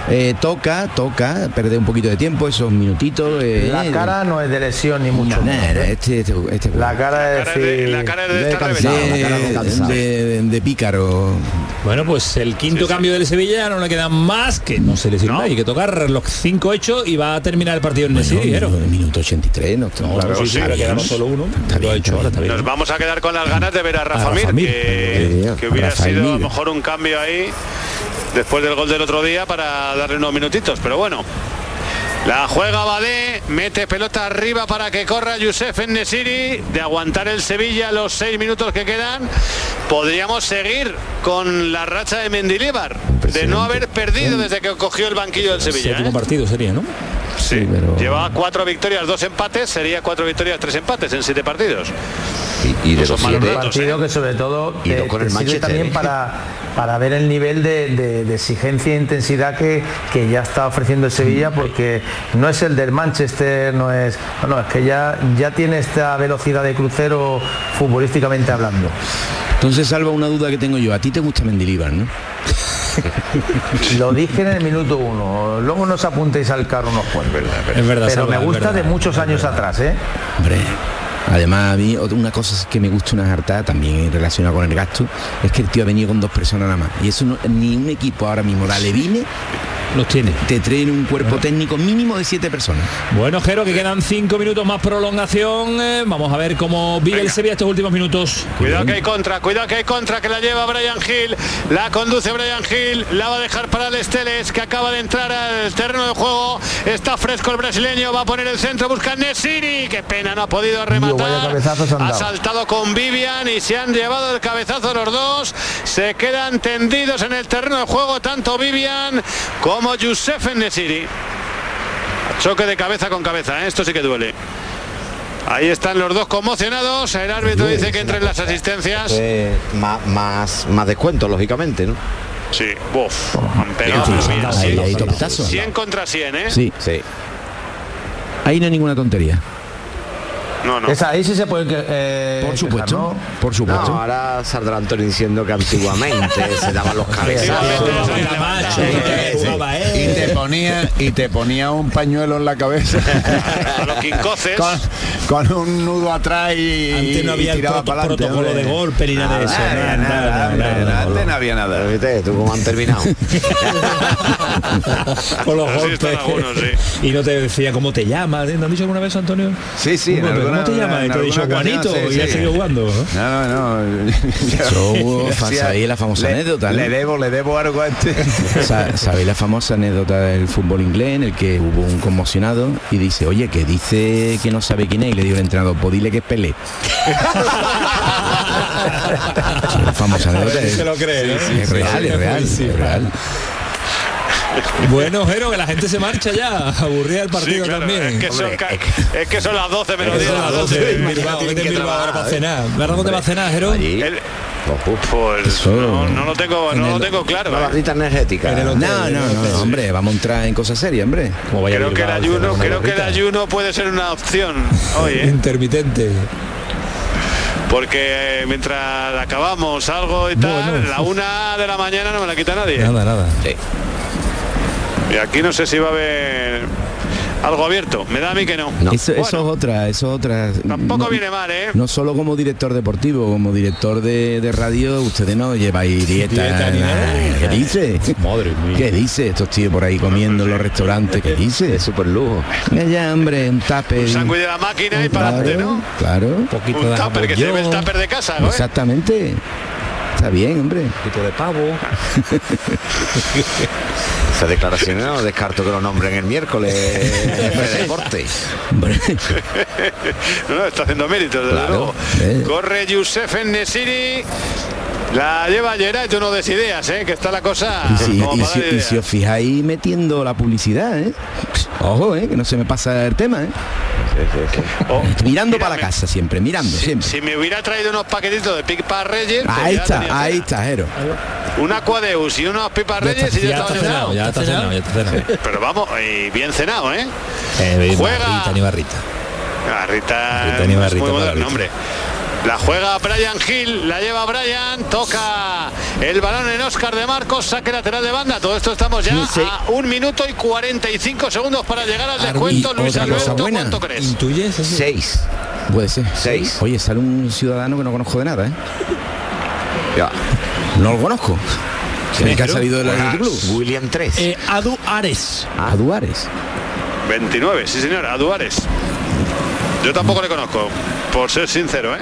Eh, toca, toca, perder un poquito de tiempo, esos minutitos. eh, La cara no es de lesión ni mucho no, menos, no, ¿eh? este, este, este- La cara es de- decir... la cara de de, estar cansado, reventado. la cara de cansado. de- de pícaro. Bueno, pues el quinto cambio del Sevilla no le queda más que no se le sirve hay que tocar los cinco hechos y va a terminar el partido en el. Minuto 83, no, Claro, sí, sí, pero quedamos solo uno. Lo ha hecho ahora, está bien. Nos vamos a quedar con las ganas de ver a Rafa A Mir, Rafa Mir. que, que hubiera sido a lo mejor un cambio ahí después del gol del otro día para darle unos minutitos, pero bueno. La juega Badé, mete pelota arriba para que corra Youssef en Nesiri, de aguantar el Sevilla los seis minutos que quedan. Podríamos seguir con la racha de Mendilibar, de no haber perdido desde que cogió el banquillo del Sevilla. Séptimo ¿eh? partido sería, ¿no? Sí, lleva cuatro victorias, dos empates, sería cuatro victorias, tres empates en siete partidos. Y, y de Son los malos siete, datos, partido que sobre todo Y te, no con te el sirve Manchester, también ¿eh? para, para ver el nivel de, de- de exigencia e intensidad que, que ya está ofreciendo el Sevilla porque no es el del Manchester, no es. No, no, es que ya, ya tiene esta velocidad de crucero futbolísticamente hablando. Entonces salva una duda que tengo yo. A ti te gusta Mendilibar, ¿no? Lo dije en el minuto uno, luego nos apuntéis al carro unos cuantos. Es verdad, Pero me gusta verdad. de muchos años atrás, ¿eh? Hombre. Además, a mí otra- una cosa que me gusta una hartada también relacionada con el gasto es que el tío ha venido con dos personas nada más. Y eso no- ni un equipo ahora mismo, la Levine, Los tiene. te traen un cuerpo técnico mínimo de siete personas. Bueno, Jero, que quedan cinco minutos más prolongación. eh, Vamos a ver cómo vive el Sevilla estos últimos minutos. Cuidado que hay contra, cuidado que hay contra, que la lleva Brian Hill, la conduce Brian Hill, la va a dejar para el Esteles, que acaba de entrar al terreno de juego, está fresco el brasileño, va a poner el centro, busca Nesiri, qué pena, no ha podido vaya rematar, cabezazos han ha dado. saltado con Vivian y se han llevado el cabezazo los dos, se quedan tendidos en el terreno de juego, tanto Vivian como Youssef Nesiri. Choque de cabeza con cabeza, ¿eh? esto sí que duele. Ahí están los dos conmocionados. El árbitro dice que entren las asistencias. eh, más, más, más descuento, lógicamente, ¿no? Sí, buf, han pegado. Sí, sí, mira, sí, ahí, 100, ahí topetazo. 100 contra 100, ¿eh? Sí, sí. Ahí no hay ninguna tontería. No, no. Esa, ahí sí se puede... eh, Por supuesto, quejar, ¿no? por supuesto. No, ahora saldrá Antonio diciendo que antiguamente se daban los cabezazos. Y te ponía y te ponía un pañuelo en la cabeza A los quincoces. con, con un nudo atrás y, Antes no y había el tiraba para adelante, protocolo hombre. de golpe ni nada de eso. Nada, Nada, nada, nada, hombre, nada, nada, nada. antes no había nada. Viste, tú cómo han terminado. Con los golpes. están algunos, sí. Y no te decía cómo te llamas. ¿No han dicho alguna vez, Antonio? Sí, sí, en ¿Cómo, alguna- ¿Cómo te llamas? Y te dicho Juanito sí, y has sí. seguido jugando. ¿no? No, no, Yo sabéis la famosa le- anécdota, ¿no? Le debo, le debo algo a este. Sa- ¿Sabéis la famosa anécdota del fútbol inglés en el que hubo un conmocionado y dice, oye, que dice que no sabe quién es? Y le digo al entrenador, pues dile que es Pelé. Famosa anécdota es, Se lo cree, ¿no? es real, es real, es real. Bueno, Jero, que la gente se marcha ya. Aburrida el Sí, partido claro, también. es, que son, ca- es que son las 12 menos Es 10 a las 12 en Bilbao, vete en Bilbao ahora para cenar. ¿Verdad dónde va a cenar, Jero? Allí. El- pues no, no lo tengo, en no lo tengo claro. Una ¿eh? barrita energética. No, no, no, hombre, vamos a entrar en cosas serias, hombre. Como vaya Creo que el ayuno, creo que el ayuno puede ser una opción hoy, ¿eh? Intermitente. porque mientras acabamos algo y tal, Bueno. la una de la mañana no me la quita nadie. Nada, nada. Y aquí no sé si va a haber algo abierto. Me da a mí que no. Eso, eso es otra, eso es otra. Tampoco no, viene mal, ¿eh? No solo como director deportivo, como director de, de radio, ustedes no lleváis dieta. Dieta ni nada. ¿Qué dice? Madre mía. ¿Qué dice? Estos tíos por ahí comiendo en los restaurantes, ¿qué dice? Es súper lujo. Ya, ya, hombre, un tupper. Un sándwich de la máquina y para adelante, ¿no? Claro. Un poquito Un de tupper, que se ve el tupper de casa, ¿no? Exactamente. Está bien, hombre. Un poquito de pavo. Esa declaración no descarto que lo nombren el miércoles de deporte. No, no, está haciendo méritos, desde Claro, luego. eh. Corre Youssef en Nesiri. La lleva Gerard, tú no des ideas, ¿eh? Que está la cosa y, si, y si- y si os fijáis metiendo la publicidad, ¿eh? Ojo, ¿eh? Que no se me pasa el tema, ¿eh? Oh, Mirando mira, para la casa siempre, mirando, siempre. Si me hubiera traído unos paquetitos de pipas reyes, pues Ahí ya está, ahí está, Jero. Un aquadeus y unos pipas reyes y ya, Ya estaba está cenado, ya está cenado, ya está cenado. Pero vamos, y bien cenado, ¿eh? Eh, Juega. Barrita, ni barrita. Ah, Rita, Rita ni es barrita muy para moderno, Rita. hombre. La juega Brian Hill, la lleva Brian, toca el balón en Oscar de Marcos, saque lateral de banda. Todo esto estamos ya a un minuto y 45 segundos para llegar al descuento. Luis Alberto, buena. ¿cuánto crees? ¿Intuyes? eso? Seis. Puede ser. Seis. Oye, sale un ciudadano que no conozco de nada, ¿eh? Ya. No lo conozco. El que ha salido del Pues, Athletic Club. William 3. Eh, Adu Ares. A Duares. 29, sí señor, a Duares. Yo tampoco le conozco, por ser sincero, ¿eh?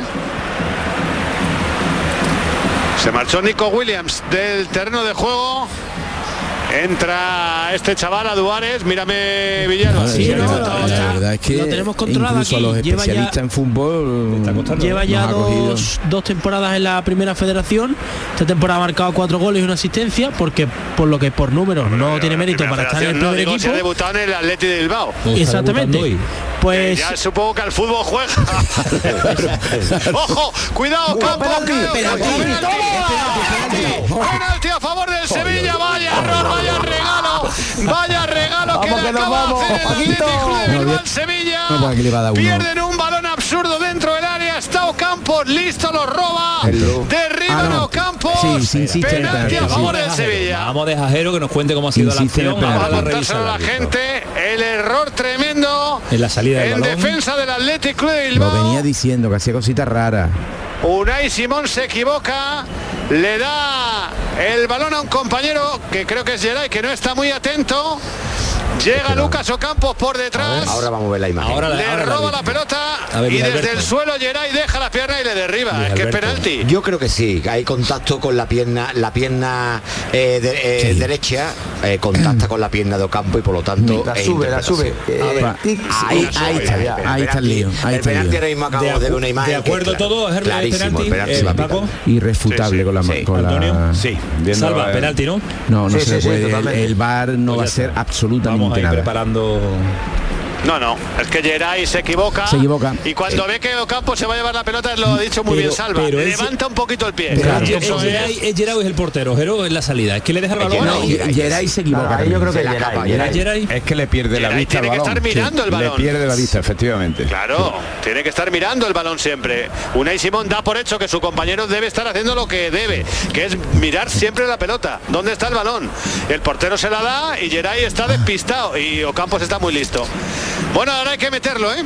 Se marchó Nico Williams del terreno de juego. Entra este chaval a Duares, mírame Villano. Mía, la verdad es que lo tenemos controlado incluso a los aquí. Lleva ya- especialistas en fútbol Lleva nos ya dos, dos temporadas en la primera federación. Esta temporada ha marcado cuatro goles y una asistencia, porque por lo que por números no tiene mérito para estar en el no, primer digo, se ha equipo. debutado en el Atleti de Bilbao. Exactamente. Pues Ya supongo que al fútbol juega. Ojo, cuidado, campo. Penalti a favor del Sevilla, Vaya vaya regalo. Vaya regalo que, le acaba de hacer el Atlético de Bilbao Sevilla. Pierden un balón absurdo dentro del área. Está Ocampos, listo, lo roba. A. Sí, sí, en el penalti a favor sí. del Sevilla. Vamos de Jajero que nos cuente cómo ha sido la acción. Contárselo revisa a la gente, el error tremendo En la salida del en balón. defensa del Athletic Club de Lo Bilbao. venía diciendo, que hacía cositas raras. Unai Simón se equivoca, le da el balón a un compañero que creo que es Geray, que no está muy atento. Llega Lucas Ocampos por detrás. Ahora vamos a ver la imagen. Ahora la- le ahora roba la pelota A ver, y desde Alberto. el suelo Geray deja la pierna y le derriba. Luis es que es penalti. Yo creo que sí, que hay contacto con la pierna, la pierna eh, de- eh, Sí. derecha eh, contacta con la pierna de Ocampo y por lo tanto La es sube, la sube. Eh, tic, Ahí, está, ya. ahí está el lío, ahí el está el penalti ahora mismo acabamos de, De ver una imagen. de que acuerdo cla- todo, el clarísimo, penalti, el penalti se eh. Irrefutable Sí, sí, con la, sí. con la- Antonio. Sí, viendo Salva, la- penalti, ¿no? No, no Sí, se sí, sí, puede. el, totalmente. el VAR no Pues va a ser absolutamente a ir nada. preparando. No, no, es que Geray se equivoca. Se equivoca. Y cuando ve que Ocampo se va a llevar la pelota, lo ha dicho muy Pero- bien Salva. pero es- Levanta un poquito el pie. Claro. es- Eso es es. Geray- es Geray es el portero, Jero en la salida. Es que le deja el balón. Geray- No, Geray se equivoca. Yo creo que Geray. ¿Es? Es que le pierde la vista al tiene que balón. estar mirando el balón. Le pierde la vista, efectivamente. Claro, tiene que estar mirando el balón siempre. Unai Simón da por hecho que su compañero debe estar haciendo lo que debe, que es mirar siempre la pelota. ¿Dónde está el balón? El portero se la da y Geray está despistado y Ocampos está muy listo. Bueno, ahora hay que meterlo, ¿eh?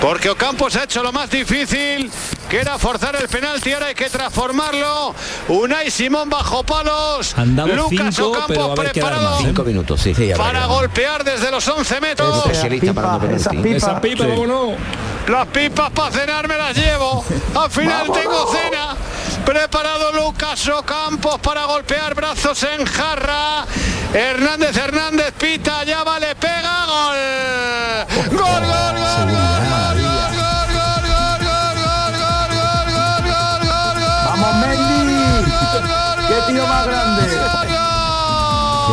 Porque Ocampos ha hecho lo más difícil, que era forzar el penalti, ahora hay que transformarlo. Unai Simón bajo palos. Andamos Lucas cinco, Ocampos preparado más, ¿eh? Cinco minutos, sí. para golpear desde los 11 metros. Especialista penalti. Esa pipa, vámonos. Las pipas para cenar me las llevo. Al final tengo cena. Preparado Lucas Ocampos para golpear brazos en jarra. Hernández Hernández pita, ya vale, pega, gol. Gol, gol, gol, gol. ¡Qué tío más grande! ¡Qué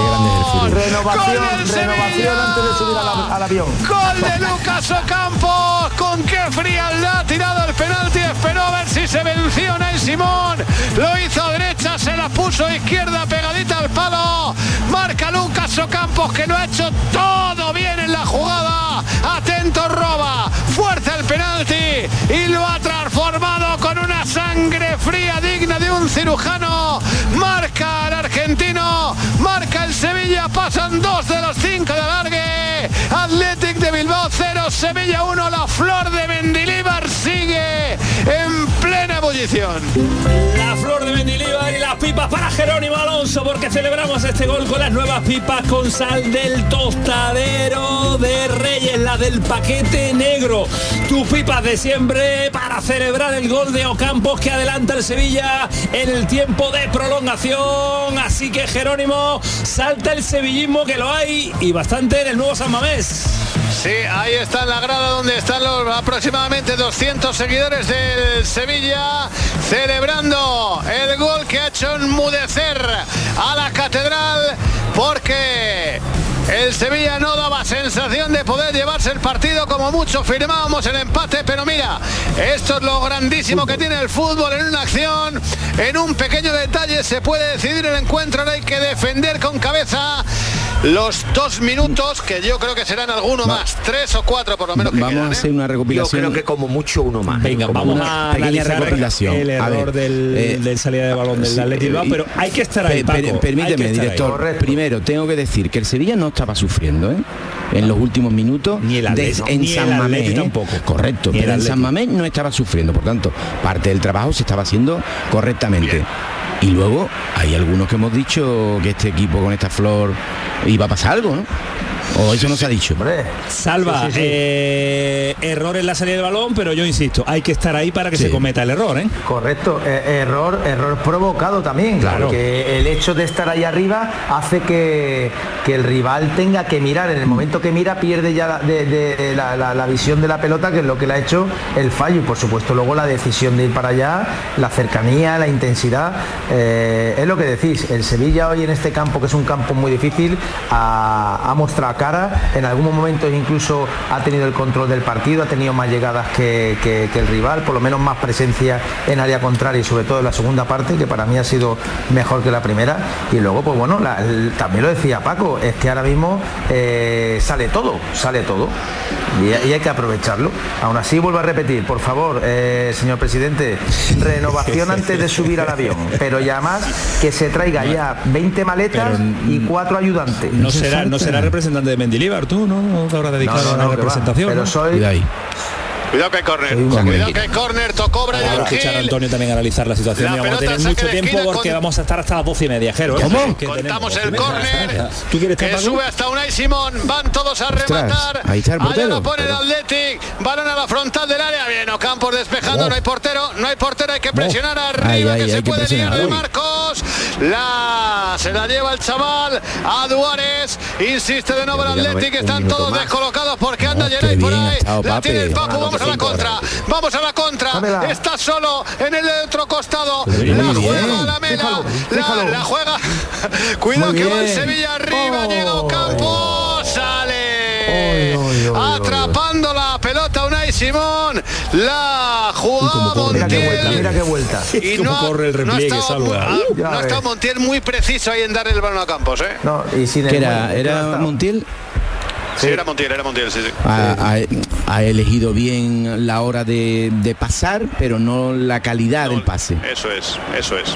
grande Renovación, renovación antes de subir al, avión. ¡Gol de Lucas Ocampos! Con qué frialdad tirado el penalti. Esperó a ver si se venció Nay Simón. Lo hizo a derecha, se la puso a izquierda pegadita al palo. Marca Lucas Ocampos que lo ha hecho todo bien en la jugada. Atento roba. Fuerza el penalti. Y lo ha transformado con una sangre fría digna de un cirujano. Marca el argentino. Marca el Sevilla. Pasan dos de los cinco de alargue. Athletic de Bilbao 0, Sevilla 1. La flor de Mendilíbar sigue en plena ebullición. La flor de Mendilibar y las pipas para Jerónimo Alonso porque celebramos este gol con las nuevas pipas con sal del tostadero de Reyes, la del paquete negro. Tus pipas de siempre para celebrar el gol de Ocampos que adelanta el Sevilla en el tiempo de prolongación. Así que Jerónimo salta el sevillismo que lo hay y bastante en el nuevo San Mamés. Sí, ahí está en la grada donde están los aproximadamente 200 seguidores del Sevilla celebrando el gol que ha hecho enmudecer a la catedral porque el Sevilla no daba sensación de poder llevarse el partido como mucho firmábamos el empate, pero mira, esto es lo grandísimo que tiene el fútbol en una acción, en un pequeño detalle se puede decidir el encuentro, ahora hay que defender con cabeza los dos minutos, que yo creo que serán alguno más, tres o cuatro por lo menos que Vamos quedan, a ¿eh? hacer una recopilación. Yo creo que como mucho uno más. Venga, Como vamos una a pequeña analizar recopilación. el A error ver, del, eh, del salida de balón del Bilbao, eh, pero hay que estar ahí, Per- Paco, permíteme, ahí. director. Primero, tengo que decir que el Sevilla no estaba sufriendo, ¿eh? En los últimos minutos. Ni el Atleti, de- en ni San Atleti Mamés. ¿eh? tampoco. Correcto, Ni el pero en Atleti. San Mamés no estaba sufriendo. Por tanto, parte del trabajo se estaba haciendo correctamente. Y luego hay algunos que hemos dicho que este equipo con esta flor iba a pasar algo, ¿no? O eso no se ha dicho. Salva, Sí, sí, sí. eh, error en la salida del balón, pero yo insisto, hay que estar ahí para que Sí. se cometa el error, ¿eh? Correcto, eh, error, error provocado también, Claro. porque el hecho de estar ahí arriba hace que, que el rival tenga que mirar, en el momento que mira pierde ya la, de- de- la- la- la visión de la pelota, que es lo que le ha hecho el fallo, y por supuesto luego la decisión de ir para allá, la cercanía, la intensidad, eh, es lo que decís, el Sevilla hoy en este campo, que es un campo muy difícil, ha, ha mostrado cara, en algunos momentos incluso ha tenido el control del partido, ha tenido más llegadas que, que- que el rival, por lo menos más presencia en área contraria y sobre todo en la segunda parte, que para mí ha sido mejor que la primera. Y luego, pues bueno, la- el- también lo decía Paco, es que ahora mismo eh, sale todo, sale todo. Y, y hay que aprovecharlo. Aún así, vuelvo a repetir, por favor, eh, señor presidente, renovación antes de subir al avión, pero ya más que se traiga ya 20 maletas y cuatro ayudantes. No será, no será representante de Mendilibar, tú, ¿no? ¿No te habrás dedicado No, no, a la no, que va. representación. Pero soy- Cuidado ahí. Cuidado que hay córner. Cuidado que hay córner. Tocó Brian Vamos a escuchar a. Antonio también analizar la situación La vamos a tener en mucho tiempo porque con- vamos a estar hasta las doce y media, Jero. ¿eh? ¿Cómo? Que Contamos el córner ¿Tú quieres que sube hasta Unai Simón. Van todos a rematar. ahí está el Allá portero. lo pone el Pero- Athletic. Balón a la frontal del área. Bien, Ocampos despejando. Oh. No hay portero. No hay portero. Hay que presionar arriba. Ay, ay, que se puede liar de. Marcos. La se la lleva el chaval a Duárez. Insiste de nuevo el no Athletic. Están todos descolocados porque anda Oh, Geray por ahí. La tiene el. Papu. Vamos a la contra. Vamos a la contra. Dámela. Está solo en el otro costado. Muy La juega la mena. Déjalo, La, déjalo. la juega. Cuidado Muy que va el. Sevilla arriba. Oh. Llega Ocampo. Sale. Oy, oy, Atrapando la pelota Unai Simón. La jugaba Mira qué vuelta, Montiel. mira qué vuelta. Y no, corre el no ha repliegue, estado, Salva. ah, Ya no estado Montiel muy preciso ahí en darle el balón a Campos, ¿eh? No, y sin ¿Qué el era? ¿Era. Montiel? Sí, era Montiel, era Montiel, sí, sí. Ha, ha- ha elegido bien la hora de, de pasar, pero no la calidad del pase. Eso es, eso es.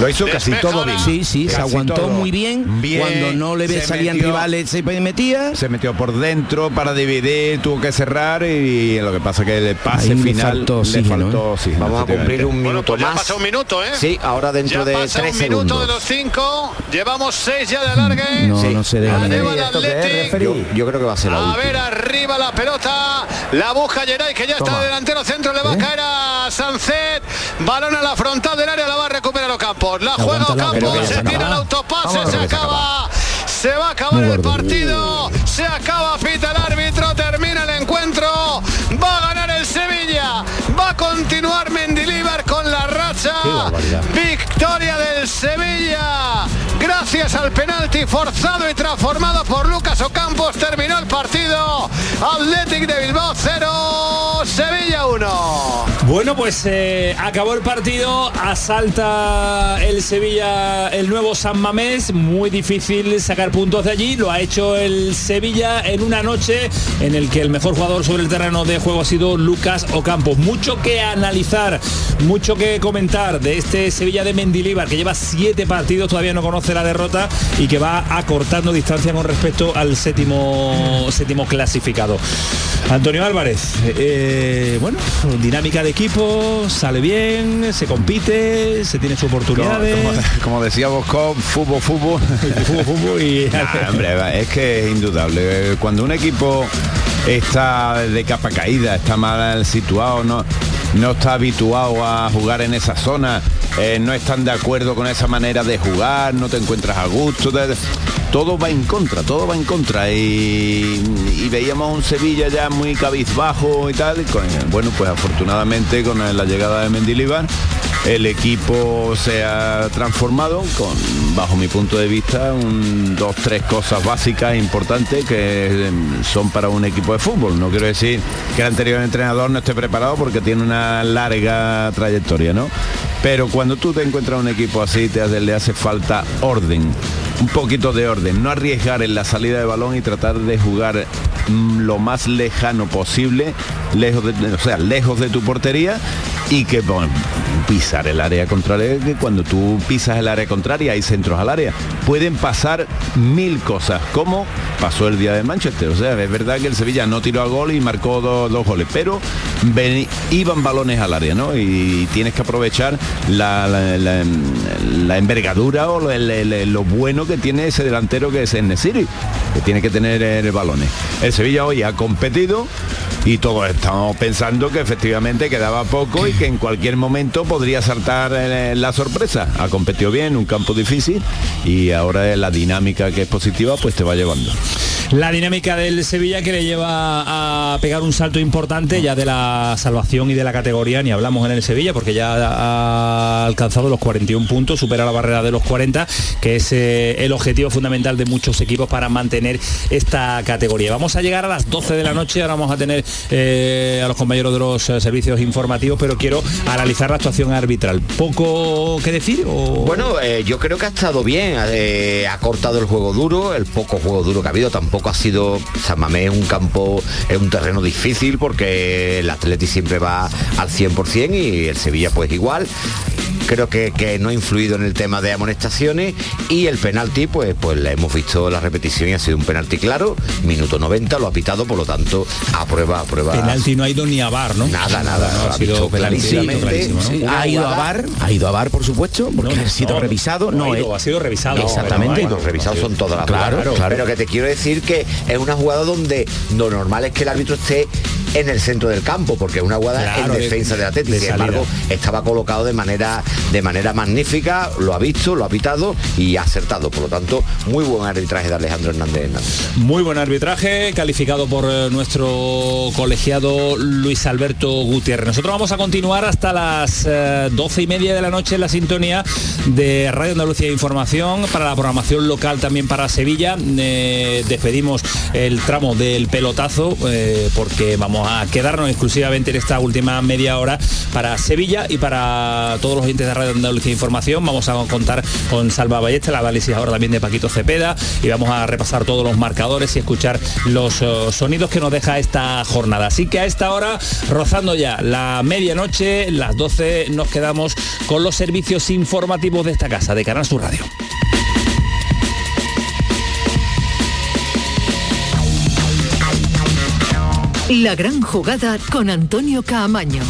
Lo hizo casi todo bien. Sí, sí, se aguantó todo. muy bien. Bien, Cuando no le salían metió- rivales, se metía. Se metió por dentro para dividir, tuvo que cerrar y lo que pasa que el pase Ahí final faltó le faltó ¿eh? Vamos a cumplir un Bueno, minuto pues ya más. pasa un minuto, ¿eh? Sí, ahora dentro ya de pasa tres un minuto segundos. de los cinco. Llevamos seis ya de alargue. No, Sí. no se. Yo, yo creo que va a ser la A última. ver, arriba la pelota. La busca Geray, que ya está de delantero centro. Le va a ¿Eh? caer a Sancet. Balón a la frontal del área. La va a recuperar Ocampos. La juega Ocampos. Se se tira el autopase. Se acaba. Se va a acabar el partido. Se acaba. Pita el árbitro. Termina el encuentro. Va a ganar el Sevilla. Va a continuar Mendilíbar con la racha. Victoria del Sevilla. Gracias al penalti forzado y transformado por Lucas Ocampos terminó el partido. Athletic de Bilbao 0, Sevilla 1. Bueno, pues eh, acabó el partido, asalta el Sevilla el nuevo San Mamés, muy difícil sacar puntos de allí, lo ha hecho el Sevilla en una noche en el que el mejor jugador sobre el terreno de juego ha sido Lucas Ocampo. Mucho que analizar, mucho que comentar de este Sevilla de Mendilíbar que lleva siete partidos, todavía no conoce la derrota y que va acortando distancia con respecto al séptimo, séptimo clasificado. Antonio Álvarez, eh, bueno, dinámica de equipo, sale bien, se compite, se tiene su Como, oportunidades. como- como decía Bosco, fútbol, fútbol. Fútbol, fútbol y- Nah, hombre, es que es indudable. Cuando un equipo está de capa caída, está mal situado, no, no está habituado a jugar en esa zona, eh, no están de acuerdo con esa manera de jugar, no te encuentras a gusto, te- todo va en contra, todo va en contra. Y, y veíamos un Sevilla ya muy cabizbajo y tal. bueno, pues afortunadamente con la llegada de Mendilibar el equipo se ha transformado con, bajo mi punto de vista, un, dos, tres cosas básicas importantes que em, son para un equipo de fútbol. No quiero decir que el anterior entrenador no esté preparado porque tiene una larga trayectoria, ¿no? Pero cuando tú te encuentras un equipo así, te hace, le hace falta orden, un poquito de orden, no arriesgar en la salida de balón y tratar de jugar mm, lo más lejano posible, lejos de, o sea, lejos de tu portería y que pisar el área contraria, que cuando tú pisas el área contraria hay centros al área. Pueden pasar mil cosas, como pasó el día de Manchester. O sea, es verdad que el Sevilla no tiró a gol y marcó dos, dos goles, pero ven- iban balones al área, ¿no? Y tienes que aprovechar la, la- la- envergadura o lo, bueno que tiene ese delantero que es Nesiri, que tiene que tener eh, balones. El Sevilla hoy ha competido y todos estamos pensando que efectivamente quedaba poco y que en cualquier momento podría saltar eh, la sorpresa. Ha competido bien, un campo difícil y ahora la dinámica que es positiva pues te va llevando. La dinámica del Sevilla que le lleva a pegar un salto importante ya de la salvación y de la categoría, ni hablamos en el Sevilla porque ya ha alcanzado los 41 puntos, supera la barrera de los 40, que es eh, el objetivo fundamental de muchos equipos para mantener esta categoría. Vamos a llegar a las 12 de la noche, ahora vamos a tener eh, a los compañeros de los eh, servicios informativos, pero quiero analizar la actuación arbitral. ¿Poco que decir? O... Bueno, eh, yo creo que ha estado bien, ha cortado el juego duro, el poco juego duro que ha habido, tampoco ha sido, San Mamés es un campo, es un terreno difícil porque el Atleti siempre va al 100% y el Sevilla pues igual. Creo que, que no ha influido en el tema de amonestaciones y el penalti, pues, pues la hemos visto la repetición y ha sido un penalti claro, minuto 90, lo ha pitado, por lo tanto, aprueba, aprueba. Penalti no ha ido ni a bar, ¿no? Nada, nada, No, ha ha sido visto penalti clarísimamente. clarísimo, ¿no? Sí, ha ido a bar, ha ido a bar por supuesto, porque ha sido no, revisado, no no, ha ido, ha sido revisado. Exactamente. No, los revisados son todas las Claro, claro. Pero que te quiero decir que es una jugada donde lo normal es que el árbitro esté en el centro del campo, porque una Claro, en de- defensa del Atlético. de Sin embargo, estaba colocado de manera, de manera magnífica, lo ha visto, lo ha pitado y ha acertado. Por lo tanto, muy buen arbitraje de Alejandro Hernández Hernández. Muy buen arbitraje, calificado por eh, nuestro colegiado Luis Alberto Gutiérrez. Nosotros vamos a continuar hasta las eh, doce y media de la noche en la sintonía de Radio Andalucía Información para la programación local también para Sevilla. Eh, despedimos el tramo del pelotazo eh, porque vamos a quedarnos exclusivamente en esta última media hora para Sevilla y para todos los oyentes de Radio Andalucía Información. Vamos a contar con Salva Ballesta, el análisis ahora también de Paquito Cepeda y vamos a repasar todos los marcadores y escuchar los eh, sonidos que nos deja esta jornada. Así que a esta hora, rozando ya la medianoche, las 12, nos quedamos con los servicios informativos de esta casa, de Canal Sur Radio. La gran jugada con Antonio Caamaño.